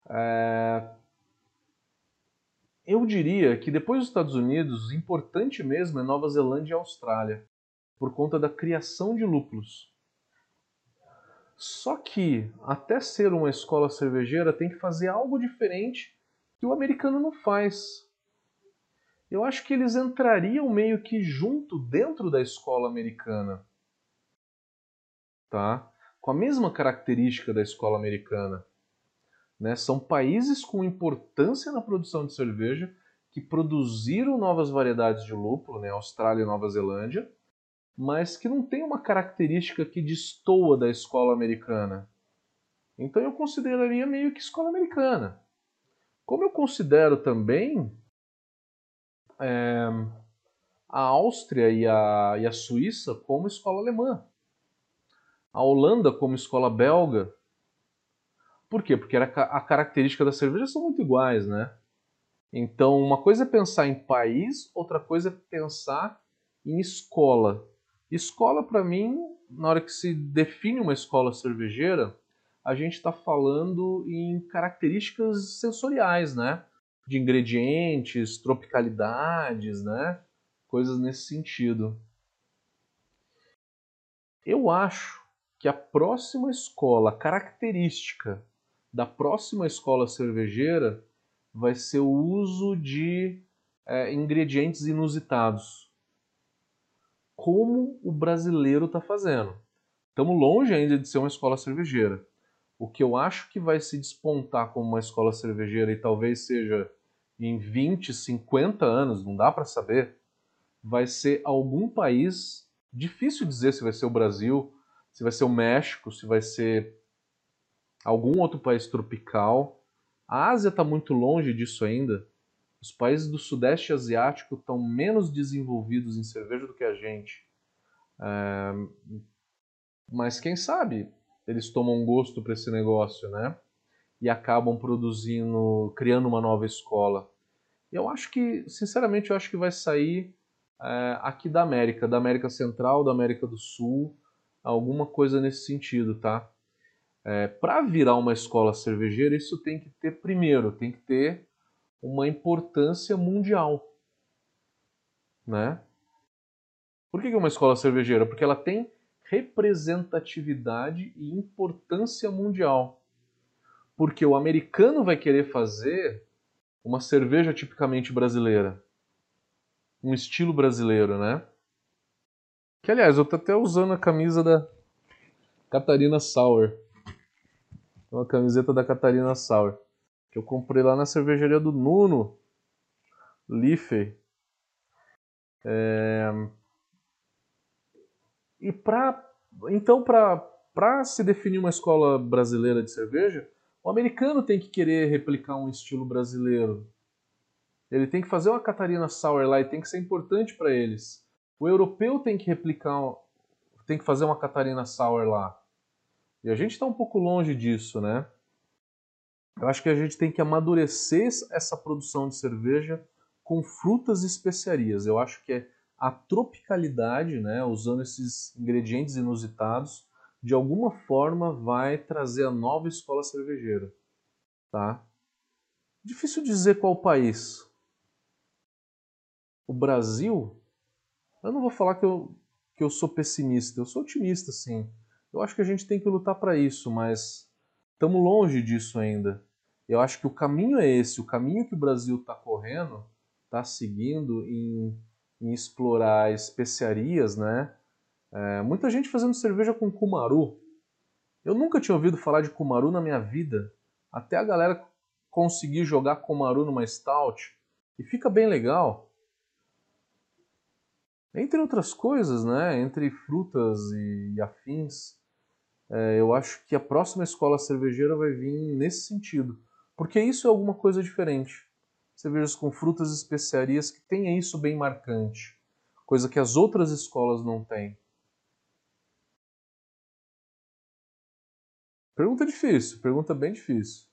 É... Eu diria que depois dos Estados Unidos, importante mesmo é Nova Zelândia e Austrália, por conta da criação de lúpulos. Só que, até ser uma escola cervejeira, tem que fazer algo diferente que o americano não faz. Eu acho que eles entrariam meio que junto dentro da escola americana. Tá? Com a mesma característica da escola americana. Né? São países com importância na produção de cerveja que produziram novas variedades de lúpulo, né? Austrália e Nova Zelândia, mas que não tem uma característica que destoa da escola americana. Então eu consideraria meio que escola americana. Como eu considero também é, a Áustria e a, e a Suíça como escola alemã, a Holanda como escola belga. Por quê? Porque a característica da cerveja são muito iguais, né? Então, uma coisa é pensar em país, outra coisa é pensar em escola. Escola, para mim, na hora que se define uma escola cervejeira, a gente está falando em características sensoriais, né? De ingredientes, tropicalidades, né? Coisas nesse sentido. Eu acho que a próxima escola, característica da próxima escola cervejeira, vai ser o uso de é, ingredientes inusitados como o brasileiro está fazendo. Estamos longe ainda de ser uma escola cervejeira. O que eu acho que vai se despontar como uma escola cervejeira e talvez seja em 20, 50 anos, não dá para saber, vai ser algum país, difícil dizer se vai ser o Brasil, se vai ser o México, se vai ser algum outro país tropical. A Ásia está muito longe disso ainda. Os países do Sudeste Asiático estão menos desenvolvidos em cerveja do que a gente. É... Mas quem sabe eles tomam gosto para esse negócio, né? E acabam produzindo, criando uma nova escola. Eu acho que, sinceramente, eu acho que vai sair é, aqui da América, da América Central, da América do Sul, alguma coisa nesse sentido, tá? É, para virar uma escola cervejeira, isso tem que ter primeiro, tem que ter uma importância mundial. Né? Por que é uma escola cervejeira? Porque ela tem representatividade e importância mundial. Porque o americano vai querer fazer uma cerveja tipicamente brasileira. Um estilo brasileiro, né? Que, aliás, eu tô até usando a camisa da Catarina Sauer. Uma camiseta da Catarina Sauer que eu comprei lá na cervejaria do Nuno Liffey. É... E para então para se definir uma escola brasileira de cerveja, o americano tem que querer replicar um estilo brasileiro. Ele tem que fazer uma Catarina Sour lá e tem que ser importante para eles. O europeu tem que replicar, tem que fazer uma Catarina Sour lá. E a gente está um pouco longe disso, né? Eu acho que a gente tem que amadurecer essa produção de cerveja com frutas e especiarias. Eu acho que é a tropicalidade, né, usando esses ingredientes inusitados, de alguma forma vai trazer a nova escola cervejeira, tá? Difícil dizer qual país. O Brasil? Eu não vou falar que eu, que eu sou pessimista, eu sou otimista, sim. Eu acho que a gente tem que lutar para isso, mas estamos longe disso ainda. Eu acho que o caminho é esse, o caminho que o Brasil está correndo, está seguindo em, em, explorar especiarias, né? É, muita gente fazendo cerveja com cumaru. Eu nunca tinha ouvido falar de cumaru na minha vida, até a galera conseguir jogar cumaru numa stout e fica bem legal. Entre outras coisas, né? Entre frutas e, e afins, é, eu acho que a próxima escola cervejeira vai vir nesse sentido porque isso é alguma coisa diferente. Cervejas com frutas e especiarias que tenha isso bem marcante, coisa que as outras escolas não têm. Pergunta difícil, pergunta bem difícil.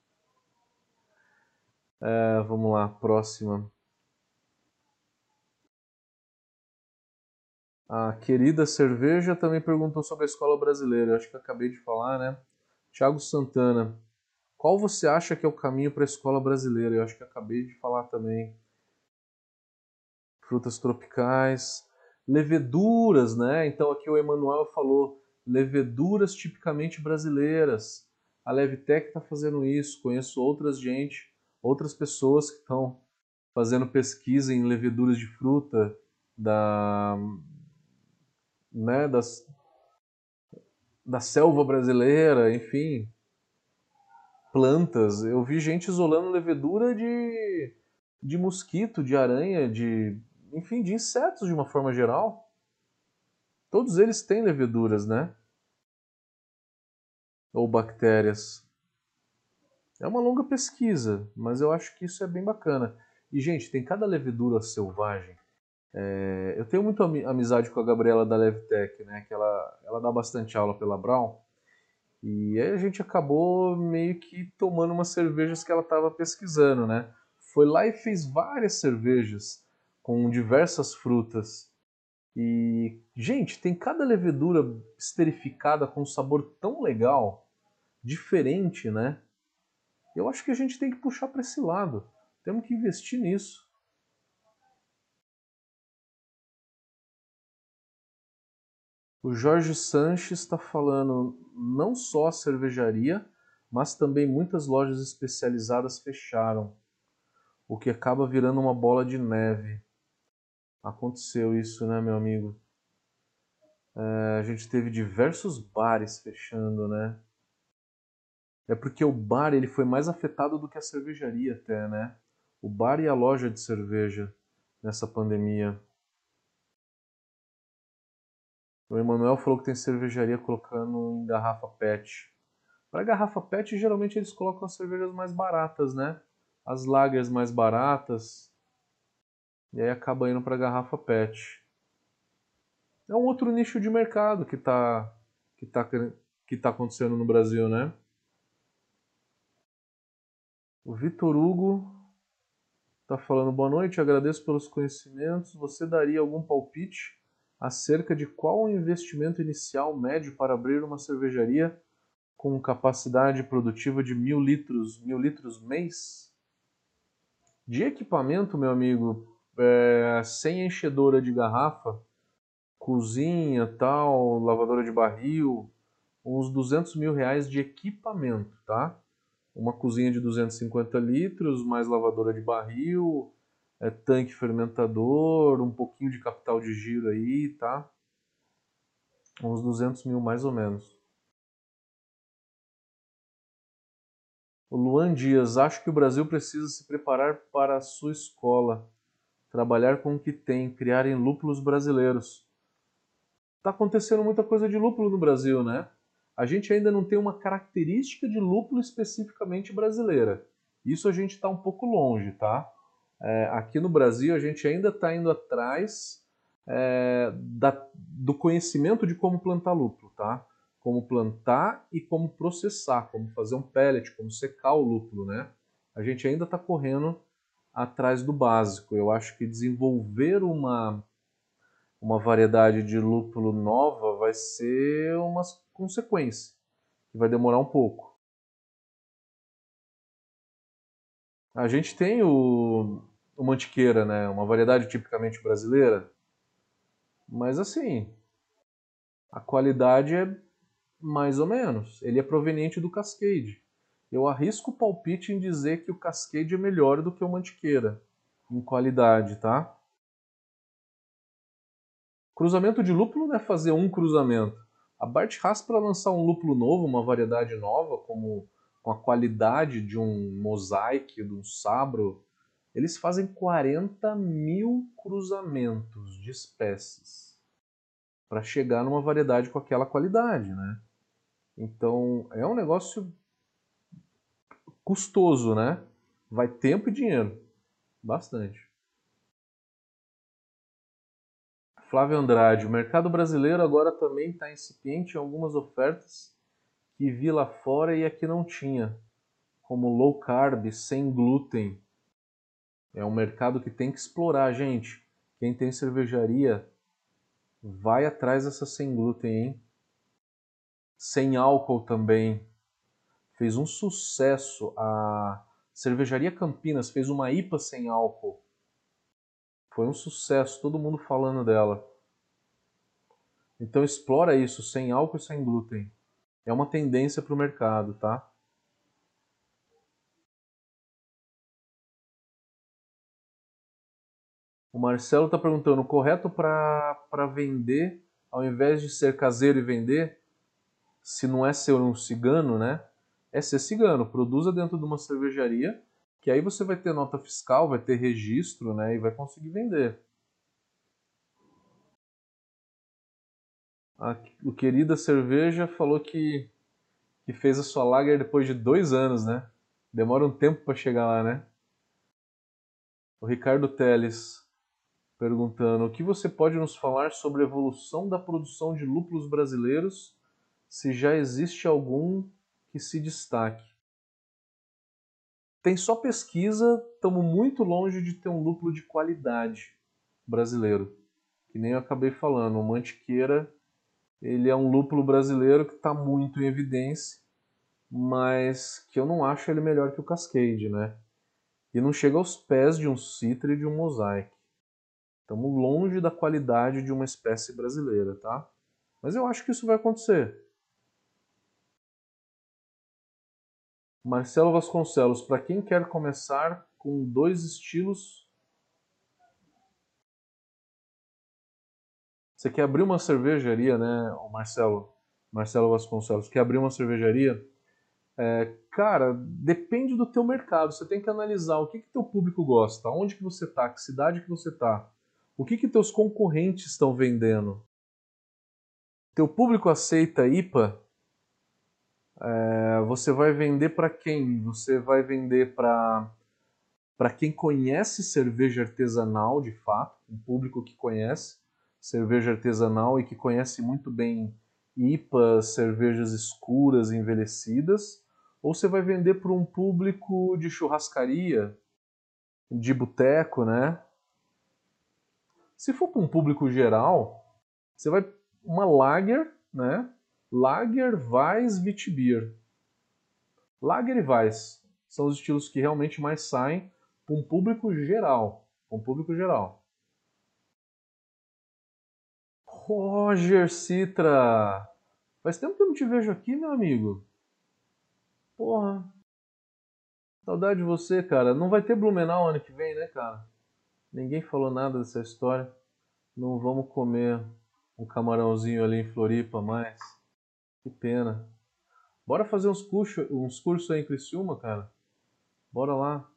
É, vamos lá, próxima. A querida cerveja também perguntou sobre a escola brasileira. Eu acho que acabei de falar, né? Tiago Santana. Qual você acha que é o caminho para a escola brasileira? Eu acho que acabei de falar também. Frutas tropicais, leveduras, né? Então aqui o Emanuel falou leveduras tipicamente brasileiras. A Levtech está fazendo isso. Conheço outras gente, outras pessoas que estão fazendo pesquisa em leveduras de fruta da, né, das, da selva brasileira, enfim, plantas. Eu vi gente isolando levedura de, de mosquito, de aranha, de enfim, de insetos de uma forma geral. Todos eles têm leveduras, né? Ou bactérias. É uma longa pesquisa, mas eu acho que isso é bem bacana. E, gente, tem cada levedura selvagem. É, eu tenho muita amizade com a Gabriela da Levtech, né? Que ela, ela dá bastante aula pela Brown. E aí a gente acabou meio que tomando umas cervejas que ela estava pesquisando, né? Foi lá e fez várias cervejas com diversas frutas. E, gente, tem cada levedura esterificada com um sabor tão legal, diferente, né? Eu acho que a gente tem que puxar para esse lado. Temos que investir nisso. O Jorge Sanches está falando não só a cervejaria, mas também muitas lojas especializadas fecharam, o que acaba virando uma bola de neve. Aconteceu isso, né, meu amigo? É, a gente teve diversos bares fechando, né? É porque o bar ele foi mais afetado do que a cervejaria até, né? O bar e a loja de cerveja nessa pandemia. O Emanuel falou que tem cervejaria colocando em garrafa PET. Para garrafa PET, geralmente eles colocam as cervejas mais baratas, né? As lagers mais baratas. E aí acaba indo para garrafa PET. É um outro nicho de mercado que está que tá, que tá acontecendo no Brasil, né? O Vitor Hugo está falando boa noite, agradeço pelos conhecimentos. Você daria algum palpite acerca de qual o investimento inicial médio para abrir uma cervejaria com capacidade produtiva de mil litros, mil litros mês? De equipamento, meu amigo, é, sem enchedora de garrafa, cozinha, tal, lavadora de barril, uns 200 mil reais de equipamento, tá? Uma cozinha de 250 litros, mais lavadora de barril, é, tanque fermentador, um pouquinho de capital de giro aí, tá? Uns 200 mil mais ou menos. O Luan Dias, acho que o Brasil precisa se preparar para a sua escola, trabalhar com o que tem, criarem lúpulos brasileiros. Está acontecendo muita coisa de lúpulo no Brasil, né? A gente ainda não tem uma característica de lúpulo especificamente brasileira. Isso a gente está um pouco longe, tá? É, aqui no Brasil, a gente ainda está indo atrás é, da, do conhecimento de como plantar lúpulo, tá? Como plantar e como processar, como fazer um pellet, como secar o lúpulo, né? A gente ainda está correndo atrás do básico. Eu acho que desenvolver uma, uma variedade de lúpulo nova vai ser uma consequência, que vai demorar um pouco. A gente tem o, o mantiqueira, né? Uma variedade tipicamente brasileira. Mas assim, a qualidade é mais ou menos. Ele é proveniente do Cascade. Eu arrisco o palpite em dizer que o Cascade é melhor do que o Mantiqueira em qualidade, tá? Cruzamento de lúpulo não é fazer um cruzamento. A Bart Haas para lançar um lúpulo novo, uma variedade nova, como com a qualidade de um mosaic, de um sabro, eles fazem 40 mil cruzamentos de espécies para chegar numa variedade com aquela qualidade, né? Então é um negócio custoso, né? Vai tempo e dinheiro, bastante. Flávio Andrade, o mercado brasileiro agora também está incipiente em algumas ofertas que vi lá fora e aqui não tinha, como low carb, sem glúten, é um mercado que tem que explorar, gente. Quem tem cervejaria Vai atrás dessa sem glúten, hein? Sem álcool também. Fez um sucesso. A Cervejaria Campinas fez uma IPA sem álcool. Foi um sucesso, todo mundo falando dela. Então explora isso, sem álcool e sem glúten. É uma tendência para o mercado, tá? O Marcelo está perguntando, correto para vender, ao invés de ser caseiro e vender, se não é ser um cigano, né? É ser cigano. Produza dentro de uma cervejaria, que aí você vai ter nota fiscal, vai ter registro, né? E vai conseguir vender. A, o Querida Cerveja falou que, que fez a sua lager depois de dois anos, né? Demora um tempo para chegar lá, né? O Ricardo Teles perguntando: o que você pode nos falar sobre a evolução da produção de lúpulos brasileiros, se já existe algum que se destaque? Tem só pesquisa, estamos muito longe de ter um lúpulo de qualidade brasileiro. Que nem eu acabei falando, o Mantiqueira, ele é um lúpulo brasileiro que está muito em evidência, mas que eu não acho ele melhor que o Cascade, né? E não chega aos pés de um Citra e de um Mosaic. Estamos longe da qualidade de uma espécie brasileira, tá? Mas eu acho que isso vai acontecer. Marcelo Vasconcelos, para quem quer começar com dois estilos. Você quer abrir uma cervejaria, né, Marcelo? Marcelo Vasconcelos, quer abrir uma cervejaria? É, cara, depende do teu mercado. Você tem que analisar o que que teu público gosta, onde que você tá, que cidade que você tá. O que que teus concorrentes estão vendendo? Teu público aceita IPA? É, você vai vender para quem? Você vai vender para para quem conhece cerveja artesanal de fato, um público que conhece cerveja artesanal e que conhece muito bem IPAs, cervejas escuras, envelhecidas, ou você vai vender para um público de churrascaria, de boteco, né? Se for para um público geral, você vai uma Lager, né? Lager, Weiss, Witbier. Lager e Weiss são os estilos que realmente mais saem para um público geral, um público geral. Roger Citra, faz tempo que eu não te vejo aqui, meu amigo. Porra, saudade de você, cara. Não vai ter Blumenau ano que vem, né, cara? Ninguém falou nada dessa história. Não vamos comer um camarãozinho ali em Floripa mais. Que pena. Bora fazer uns cursos, uns cursos aí em Criciúma, cara. Bora lá.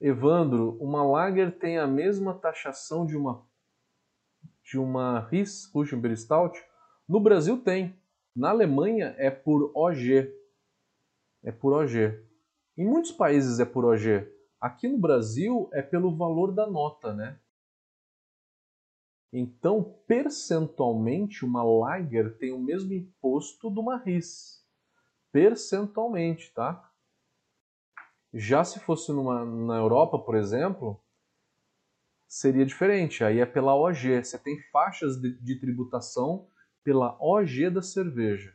Evandro, uma lager tem a mesma taxação de uma de uma RIS, Russian Stout? No Brasil tem. Na Alemanha é por OG. É por OG. Em muitos países é por OG. Aqui no Brasil é pelo valor da nota, né? Então, percentualmente, uma lager tem o mesmo imposto de uma RIS. Percentualmente, tá? Já se fosse numa, na Europa, por exemplo, seria diferente. Aí é pela OG. Você tem faixas de, de tributação pela OG da cerveja.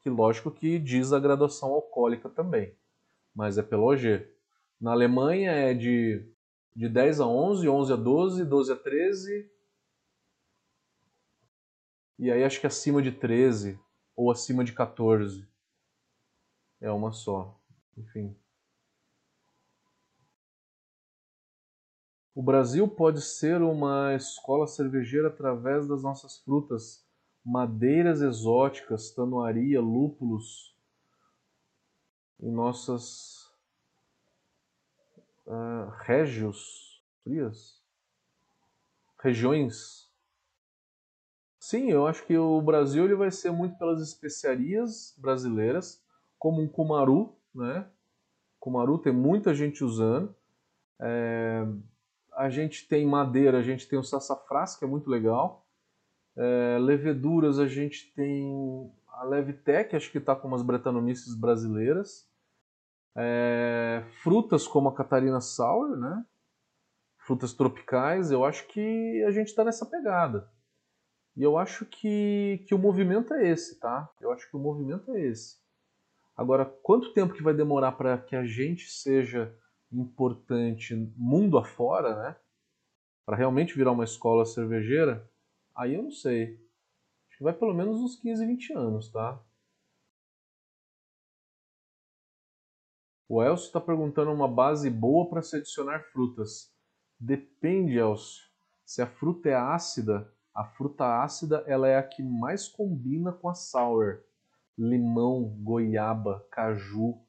Que lógico que diz a graduação alcoólica também. Mas é pela OG. Na Alemanha é de, de 10 a 11, 11 a 12, 12 a 13. E aí acho que acima de 13 ou acima de 14. É uma só. Enfim. O Brasil pode ser uma escola cervejeira através das nossas frutas, madeiras exóticas, tanoaria, lúpulos e nossas uh, frias, regiões. Sim, eu acho que o Brasil ele vai ser muito pelas especiarias brasileiras, como um cumaru, né? Cumaru tem muita gente usando. É, a gente tem madeira, a gente tem o sassafrás, que é muito legal. É, leveduras, a gente tem a Levitec, acho que está com umas bretanomices brasileiras. É, frutas como a Catarina Sour, né? frutas tropicais, eu acho que a gente está nessa pegada. E eu acho que, que o movimento é esse, tá? Eu acho que o movimento é esse. Agora, quanto tempo que vai demorar para que a gente seja importante mundo afora, né? Para realmente virar uma escola cervejeira, aí eu não sei. Acho que vai pelo menos uns 15, 20 anos, tá? O Elcio está perguntando uma base boa para se adicionar frutas. Depende, Elcio. Se a fruta é ácida, a fruta ácida ela é a que mais combina com a sour. Limão, goiaba, caju,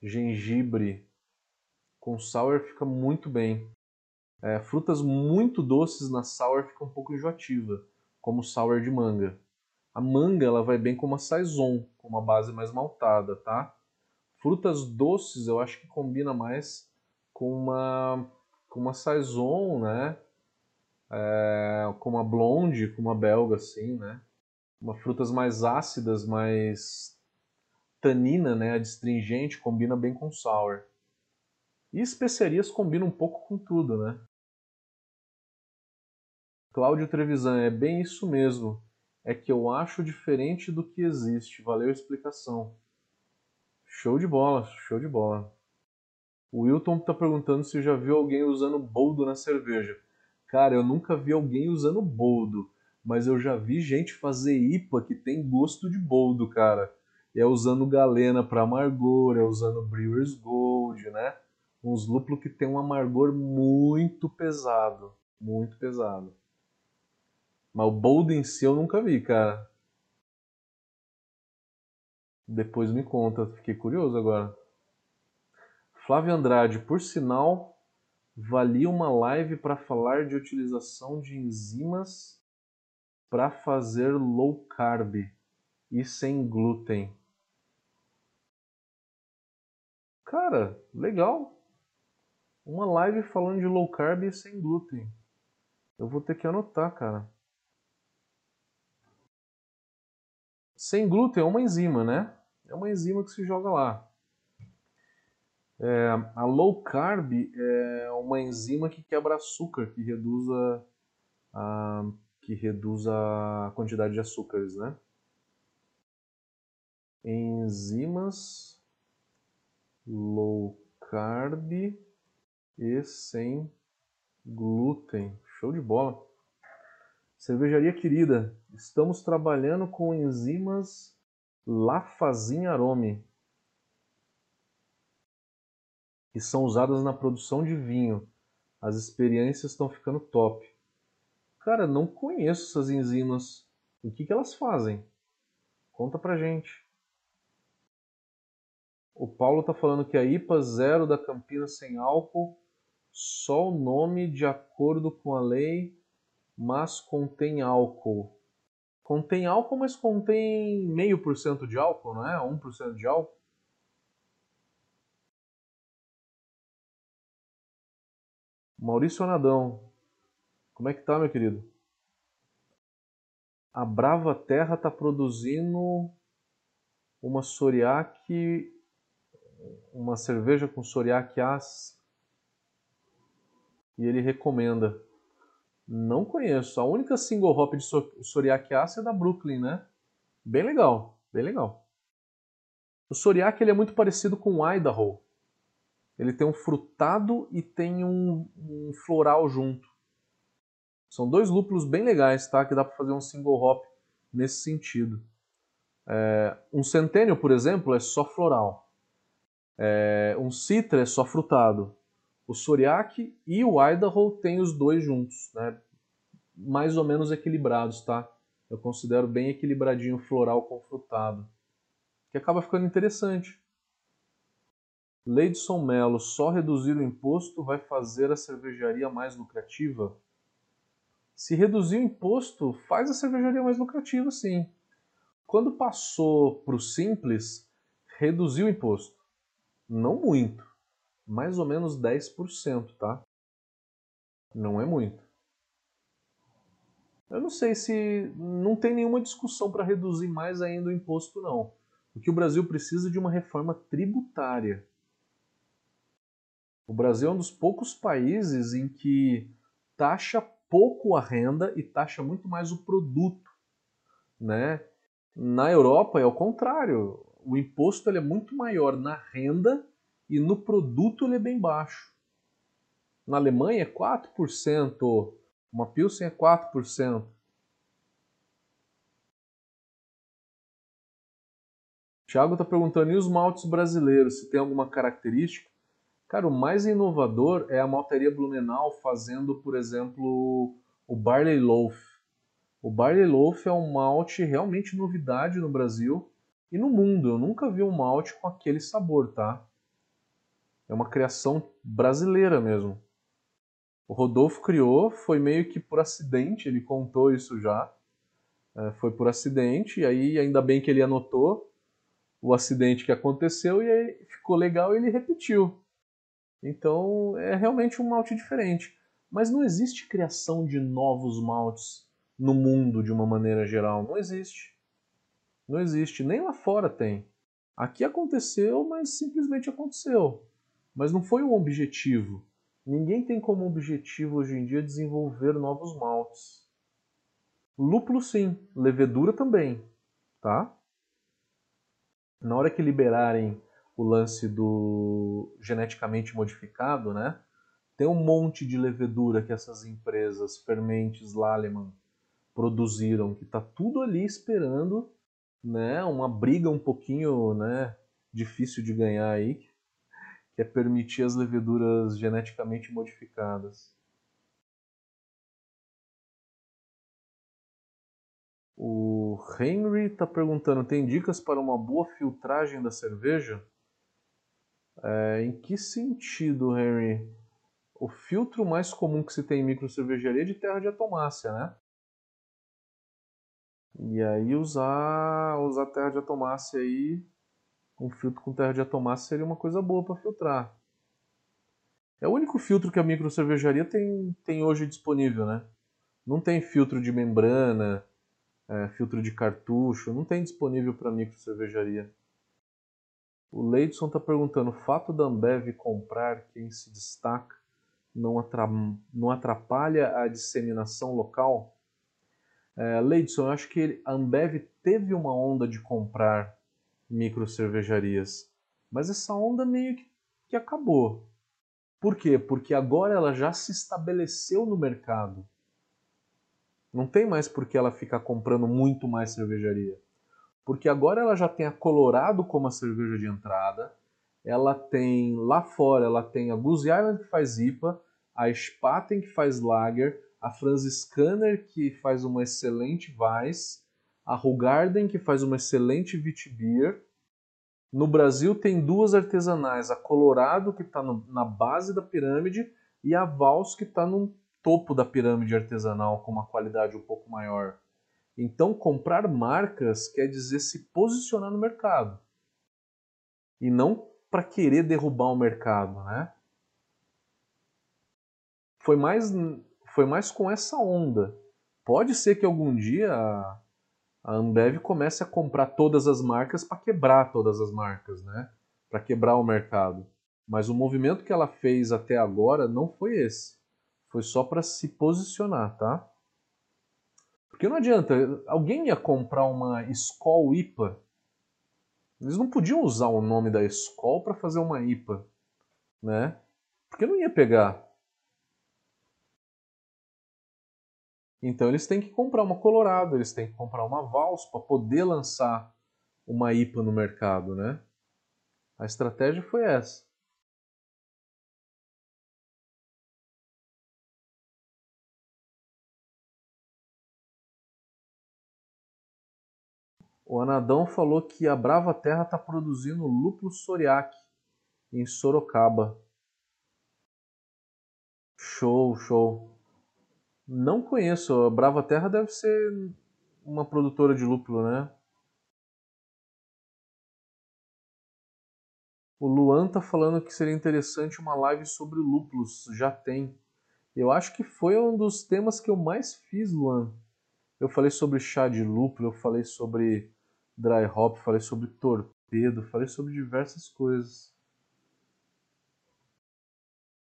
gengibre. Com sour fica muito bem. É, frutas muito doces na sour fica um pouco enjoativa, como sour de manga. A manga ela vai bem com uma saison, com uma base mais maltada, tá? Frutas doces eu acho que combina mais com uma com uma saison, né? É, com uma blonde, com uma belga assim, né? Uma frutas mais ácidas, mais tanina, né? Adstringente, combina bem com sour. E especiarias combinam um pouco com tudo, né? Cláudio Trevisan, é bem isso mesmo. É que eu acho diferente do que existe. Valeu a explicação. Show de bola, show de bola. O Wilton está perguntando se já viu alguém usando boldo na cerveja. Cara, eu nunca vi alguém usando boldo, mas eu já vi gente fazer IPA que tem gosto de boldo, cara. É usando galena para amargor, é usando Brewer's Gold, né? Uns lúpulos que tem um amargor muito pesado, muito pesado. Mas o boldo em si eu nunca vi, cara. Depois me conta, fiquei curioso agora. Flávio Andrade, por sinal, valia uma live para falar de utilização de enzimas para fazer low carb e sem glúten. Cara, legal. Uma live falando de low carb e sem glúten. Eu vou ter que anotar, cara. Sem glúten é uma enzima, né? É uma enzima que se joga lá. É, a low carb é uma enzima que quebra açúcar, que reduz a, a, que reduz a quantidade de açúcares, né? Enzimas low carb e sem glúten. Show de bola. Cervejaria querida, estamos trabalhando com enzimas Lafazin Arome que são usadas na produção de vinho. As experiências estão ficando top. Cara, não conheço essas enzimas. O que, que elas fazem? Conta pra gente. O Paulo tá falando que a IPA zero da Campinas sem álcool, só o nome de acordo com a lei, mas contém álcool. Contém álcool, mas contém meio por cento de álcool, não é? 1% de álcool. Maurício Anadão. Como é que tá, meu querido? A Brava Terra tá produzindo uma Soriak, uma cerveja com Soriak As. E ele recomenda. Não conheço. A única single hop de Soriak As é da Brooklyn, né? Bem legal, bem legal. O Soriak ele é muito parecido com o Idaho. Ele tem um frutado e tem um, um floral junto. São dois lúpulos bem legais, tá? Que dá para fazer um single hop nesse sentido. É, um Centennial, por exemplo, é só floral. É, um Citra é só frutado. O Soriak e o Idaho tem os dois juntos, né? mais ou menos equilibrados, tá? Eu considero bem equilibradinho floral com frutado, que acaba ficando interessante. Leidson Mello, só reduzir o imposto vai fazer a cervejaria mais lucrativa? Se reduzir o imposto, faz a cervejaria mais lucrativa, sim. Quando passou para o simples, reduziu o imposto. Não muito, mais ou menos 10%, tá? Não é muito. Eu não sei se não tem nenhuma discussão para reduzir mais ainda o imposto, não. Porque o Brasil precisa de uma reforma tributária O Brasil é um dos poucos países em que taxa pouco a renda e taxa muito mais o produto, né? Na Europa é o contrário. O imposto ele é muito maior na renda e no produto ele é bem baixo. Na Alemanha é 4%, uma Pilsen é 4%. Thiago está perguntando, e os maltes brasileiros, se tem alguma característica? Cara, o mais inovador é a malteria Blumenau fazendo, por exemplo, o Barley Loaf. O Barley Loaf é um malte realmente novidade no Brasil e no mundo. Eu nunca vi um malte com aquele sabor, tá? É uma criação brasileira mesmo. O Rodolfo criou, foi meio que por acidente, ele contou isso já. É, foi por acidente, e aí ainda bem que ele anotou o acidente que aconteceu e aí ficou legal e ele repetiu. Então é realmente um malte diferente. Mas não existe criação de novos maltes no mundo de uma maneira geral. Não existe. Não existe. Nem lá fora tem. Aqui aconteceu, mas simplesmente aconteceu. Mas não foi um objetivo. Ninguém tem como objetivo hoje em dia desenvolver novos maltes. Lúpulo sim, levedura também, tá? Na hora que liberarem o lance do geneticamente modificado, né? Tem um monte de levedura que essas empresas, Fermentes, Laleman, produziram, que está tudo ali esperando, né? Uma briga um pouquinho, né? Difícil de ganhar aí, que é permitir as leveduras geneticamente modificadas. O Henry está perguntando: tem dicas para uma boa filtragem da cerveja? É, em que sentido, Henry? O filtro mais comum que se tem em microcervejaria é de terra de atomácia, né? E aí usar, usar terra de atomácia aí, um filtro com terra de atomácia seria uma coisa boa para filtrar. É o único filtro que a microcervejaria tem, tem hoje disponível, né? Não tem filtro de membrana, é, filtro de cartucho, não tem disponível para microcervejaria. O Leidson está perguntando: o fato da Ambev comprar quem se destaca não atrapalha a disseminação local? É, Leidson, eu acho que a Ambev teve uma onda de comprar micro cervejarias, mas essa onda meio que, acabou. Por quê? Porque agora ela já se estabeleceu no mercado. Não tem mais por que ela ficar comprando muito mais cervejaria porque agora ela já tem a Colorado como a cerveja de entrada, ela tem lá fora, ela tem a Goose Island que faz IPA, a Spaten que faz Lager, a Franziskaner que faz uma excelente Weiss, a Rugarden que faz uma excelente Witbier. No Brasil tem duas artesanais, a Colorado que está na base da pirâmide e a Vals que está no topo da pirâmide artesanal com uma qualidade um pouco maior. Então, comprar marcas quer dizer se posicionar no mercado. E não para querer derrubar o mercado, né? Foi mais, foi mais com essa onda. Pode ser que algum dia a Ambev comece a comprar todas as marcas para quebrar todas as marcas, né? Para quebrar o mercado. Mas o movimento que ela fez até agora não foi esse. Foi só para se posicionar, tá? Porque não adianta, alguém ia comprar uma Skol IPA, eles não podiam usar o nome da Skol para fazer uma IPA, né? Porque não ia pegar. Então eles têm que comprar uma Colorado, eles têm que comprar uma Vals para poder lançar uma IPA no mercado, né? A estratégia foi essa. O Anadão falou que a Brava Terra está produzindo lúpulo Soriac em Sorocaba. Show, show. Não conheço. A Brava Terra deve ser uma produtora de lúpulo, né? O Luan tá falando que seria interessante uma live sobre lúpulos. Já tem. Eu acho que foi um dos temas que eu mais fiz, Luan. Eu falei sobre chá de lúpulo, eu falei sobre dry hop, falei sobre torpedo, falei sobre diversas coisas.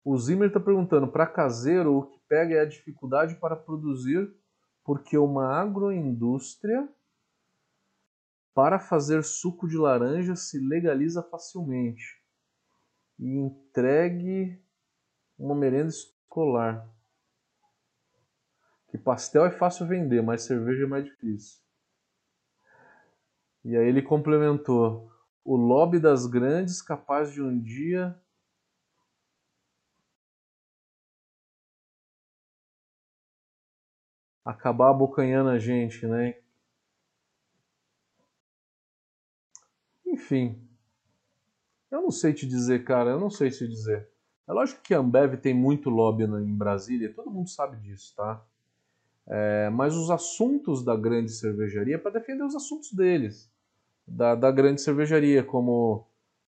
O Zimmer está perguntando: para caseiro, o que pega é a dificuldade para produzir, porque uma agroindústria para fazer suco de laranja se legaliza facilmente e entregue uma merenda escolar. Que pastel é fácil vender, mas cerveja é mais difícil. E aí ele complementou: o lobby das grandes capaz de um dia acabar abocanhando a gente, né? Enfim, eu não sei te dizer, cara, eu não sei te dizer. É lógico que a Ambev tem muito lobby em Brasília, todo mundo sabe disso, tá? É, mas os assuntos da grande cervejaria é para defender os assuntos deles, da, da grande cervejaria, como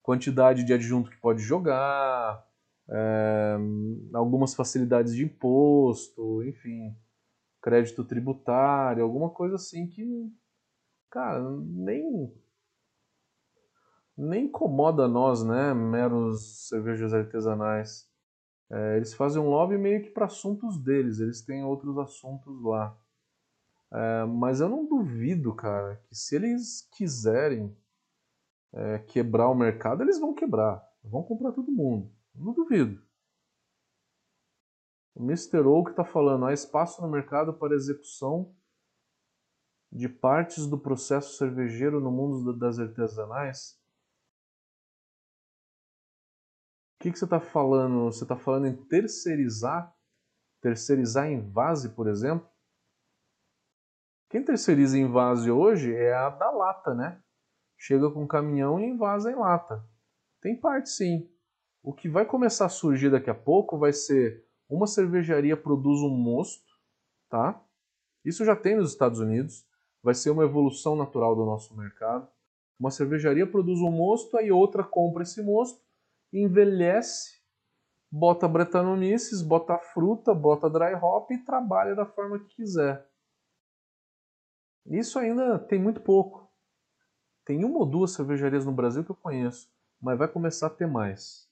quantidade de adjunto que pode jogar, é, algumas facilidades de imposto, enfim, crédito tributário, alguma coisa assim que, cara, nem nem incomoda nós, né, meros cervejas artesanais. É, eles fazem um lobby meio que para assuntos deles, eles têm outros assuntos lá. É, mas eu não duvido, cara, que se eles quiserem é, quebrar o mercado, eles vão quebrar. Vão comprar todo mundo. Não duvido. O Mr. Oak está falando: há espaço no mercado para execução de partes do processo cervejeiro no mundo das artesanais? O que, que você está falando? Você está falando em terceirizar? Terceirizar em vase, por exemplo? Quem terceiriza em vase hoje é a da lata, né? Chega com caminhão e envasa em lata. Tem parte sim. O que vai começar a surgir daqui a pouco vai ser uma cervejaria produz um mosto, tá? Isso já tem nos Estados Unidos. Vai ser uma evolução natural do nosso mercado. Uma cervejaria produz um mosto, aí outra compra esse mosto envelhece, bota Brettanomyces, bota fruta, bota dry hop e trabalha da forma que quiser. Isso ainda tem muito pouco. Tem uma ou duas cervejarias no Brasil que eu conheço, mas vai começar a ter mais.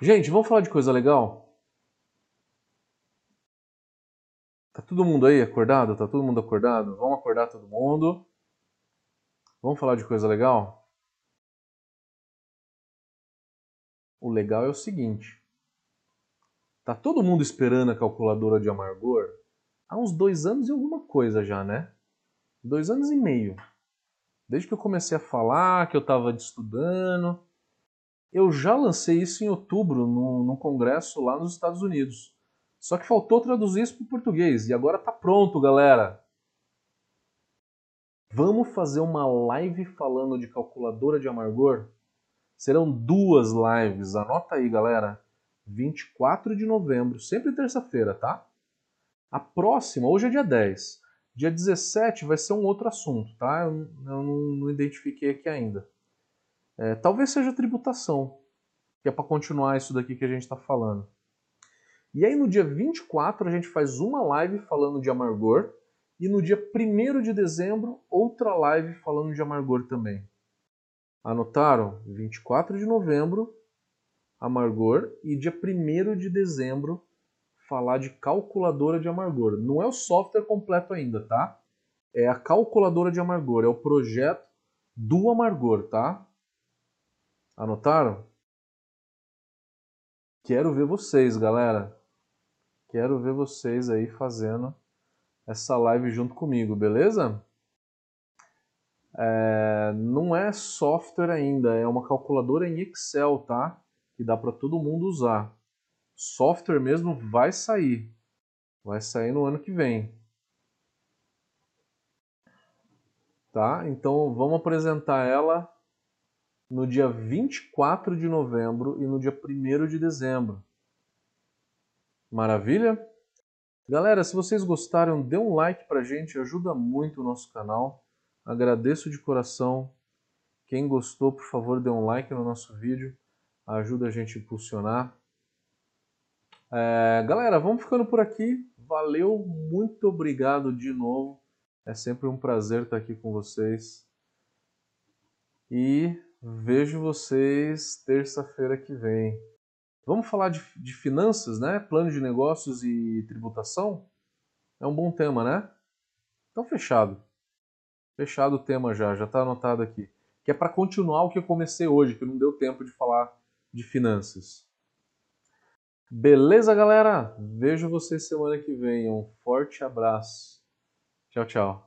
Gente, vamos falar de coisa legal? Tá todo mundo aí acordado? Tá todo mundo acordado? Vamos acordar todo mundo. Vamos falar de coisa legal? O legal é o seguinte: tá todo mundo esperando a calculadora de amargor há uns dois anos e alguma coisa já, né? Dois anos e meio. Desde que eu comecei a falar, que eu estava estudando. Eu já lancei isso em outubro, num, congresso lá nos Estados Unidos. Só que faltou traduzir isso para o português. E agora tá pronto, galera. Vamos fazer uma live falando de calculadora de amargor? Serão duas lives, anota aí, galera. 24 de novembro, sempre terça-feira, tá? A próxima, hoje é dia 10. Dia 17 vai ser um outro assunto, tá? Eu, eu não, não, identifiquei aqui ainda. É, talvez seja tributação, que é para continuar isso daqui que a gente está falando. E aí no dia 24 a gente faz uma live falando de amargor. E no dia 1 de dezembro, outra live falando de amargor também. Anotaram? 24 de novembro, amargor, e dia 1 de dezembro, falar de calculadora de amargor. Não é o software completo ainda, tá? É a calculadora de amargor, é o projeto do amargor, tá? Anotaram? Quero ver vocês, galera. Quero ver vocês aí fazendo essa live junto comigo, beleza? É, não é software ainda, é uma calculadora em Excel, tá? Que dá para todo mundo usar. Software mesmo vai sair. Vai sair no ano que vem. Tá? Então vamos apresentar ela no dia 24 de novembro e no dia 1 de dezembro. Maravilha? Galera, se vocês gostaram, dê um like pra gente, ajuda muito o nosso canal. Agradeço de coração. Quem gostou, por favor, dê um like no nosso vídeo. Ajuda a gente a impulsionar. É, galera, vamos ficando por aqui. Valeu, muito obrigado de novo. É sempre um prazer estar aqui com vocês. E vejo vocês terça-feira que vem. Vamos falar de, de finanças, né? Plano de negócios e tributação? É um bom tema, né? Então, fechado. Fechado o tema já, já está anotado aqui. Que é para continuar o que eu comecei hoje, que não deu tempo de falar de finanças. Beleza, galera? Vejo vocês semana que vem. Um forte abraço. Tchau, tchau.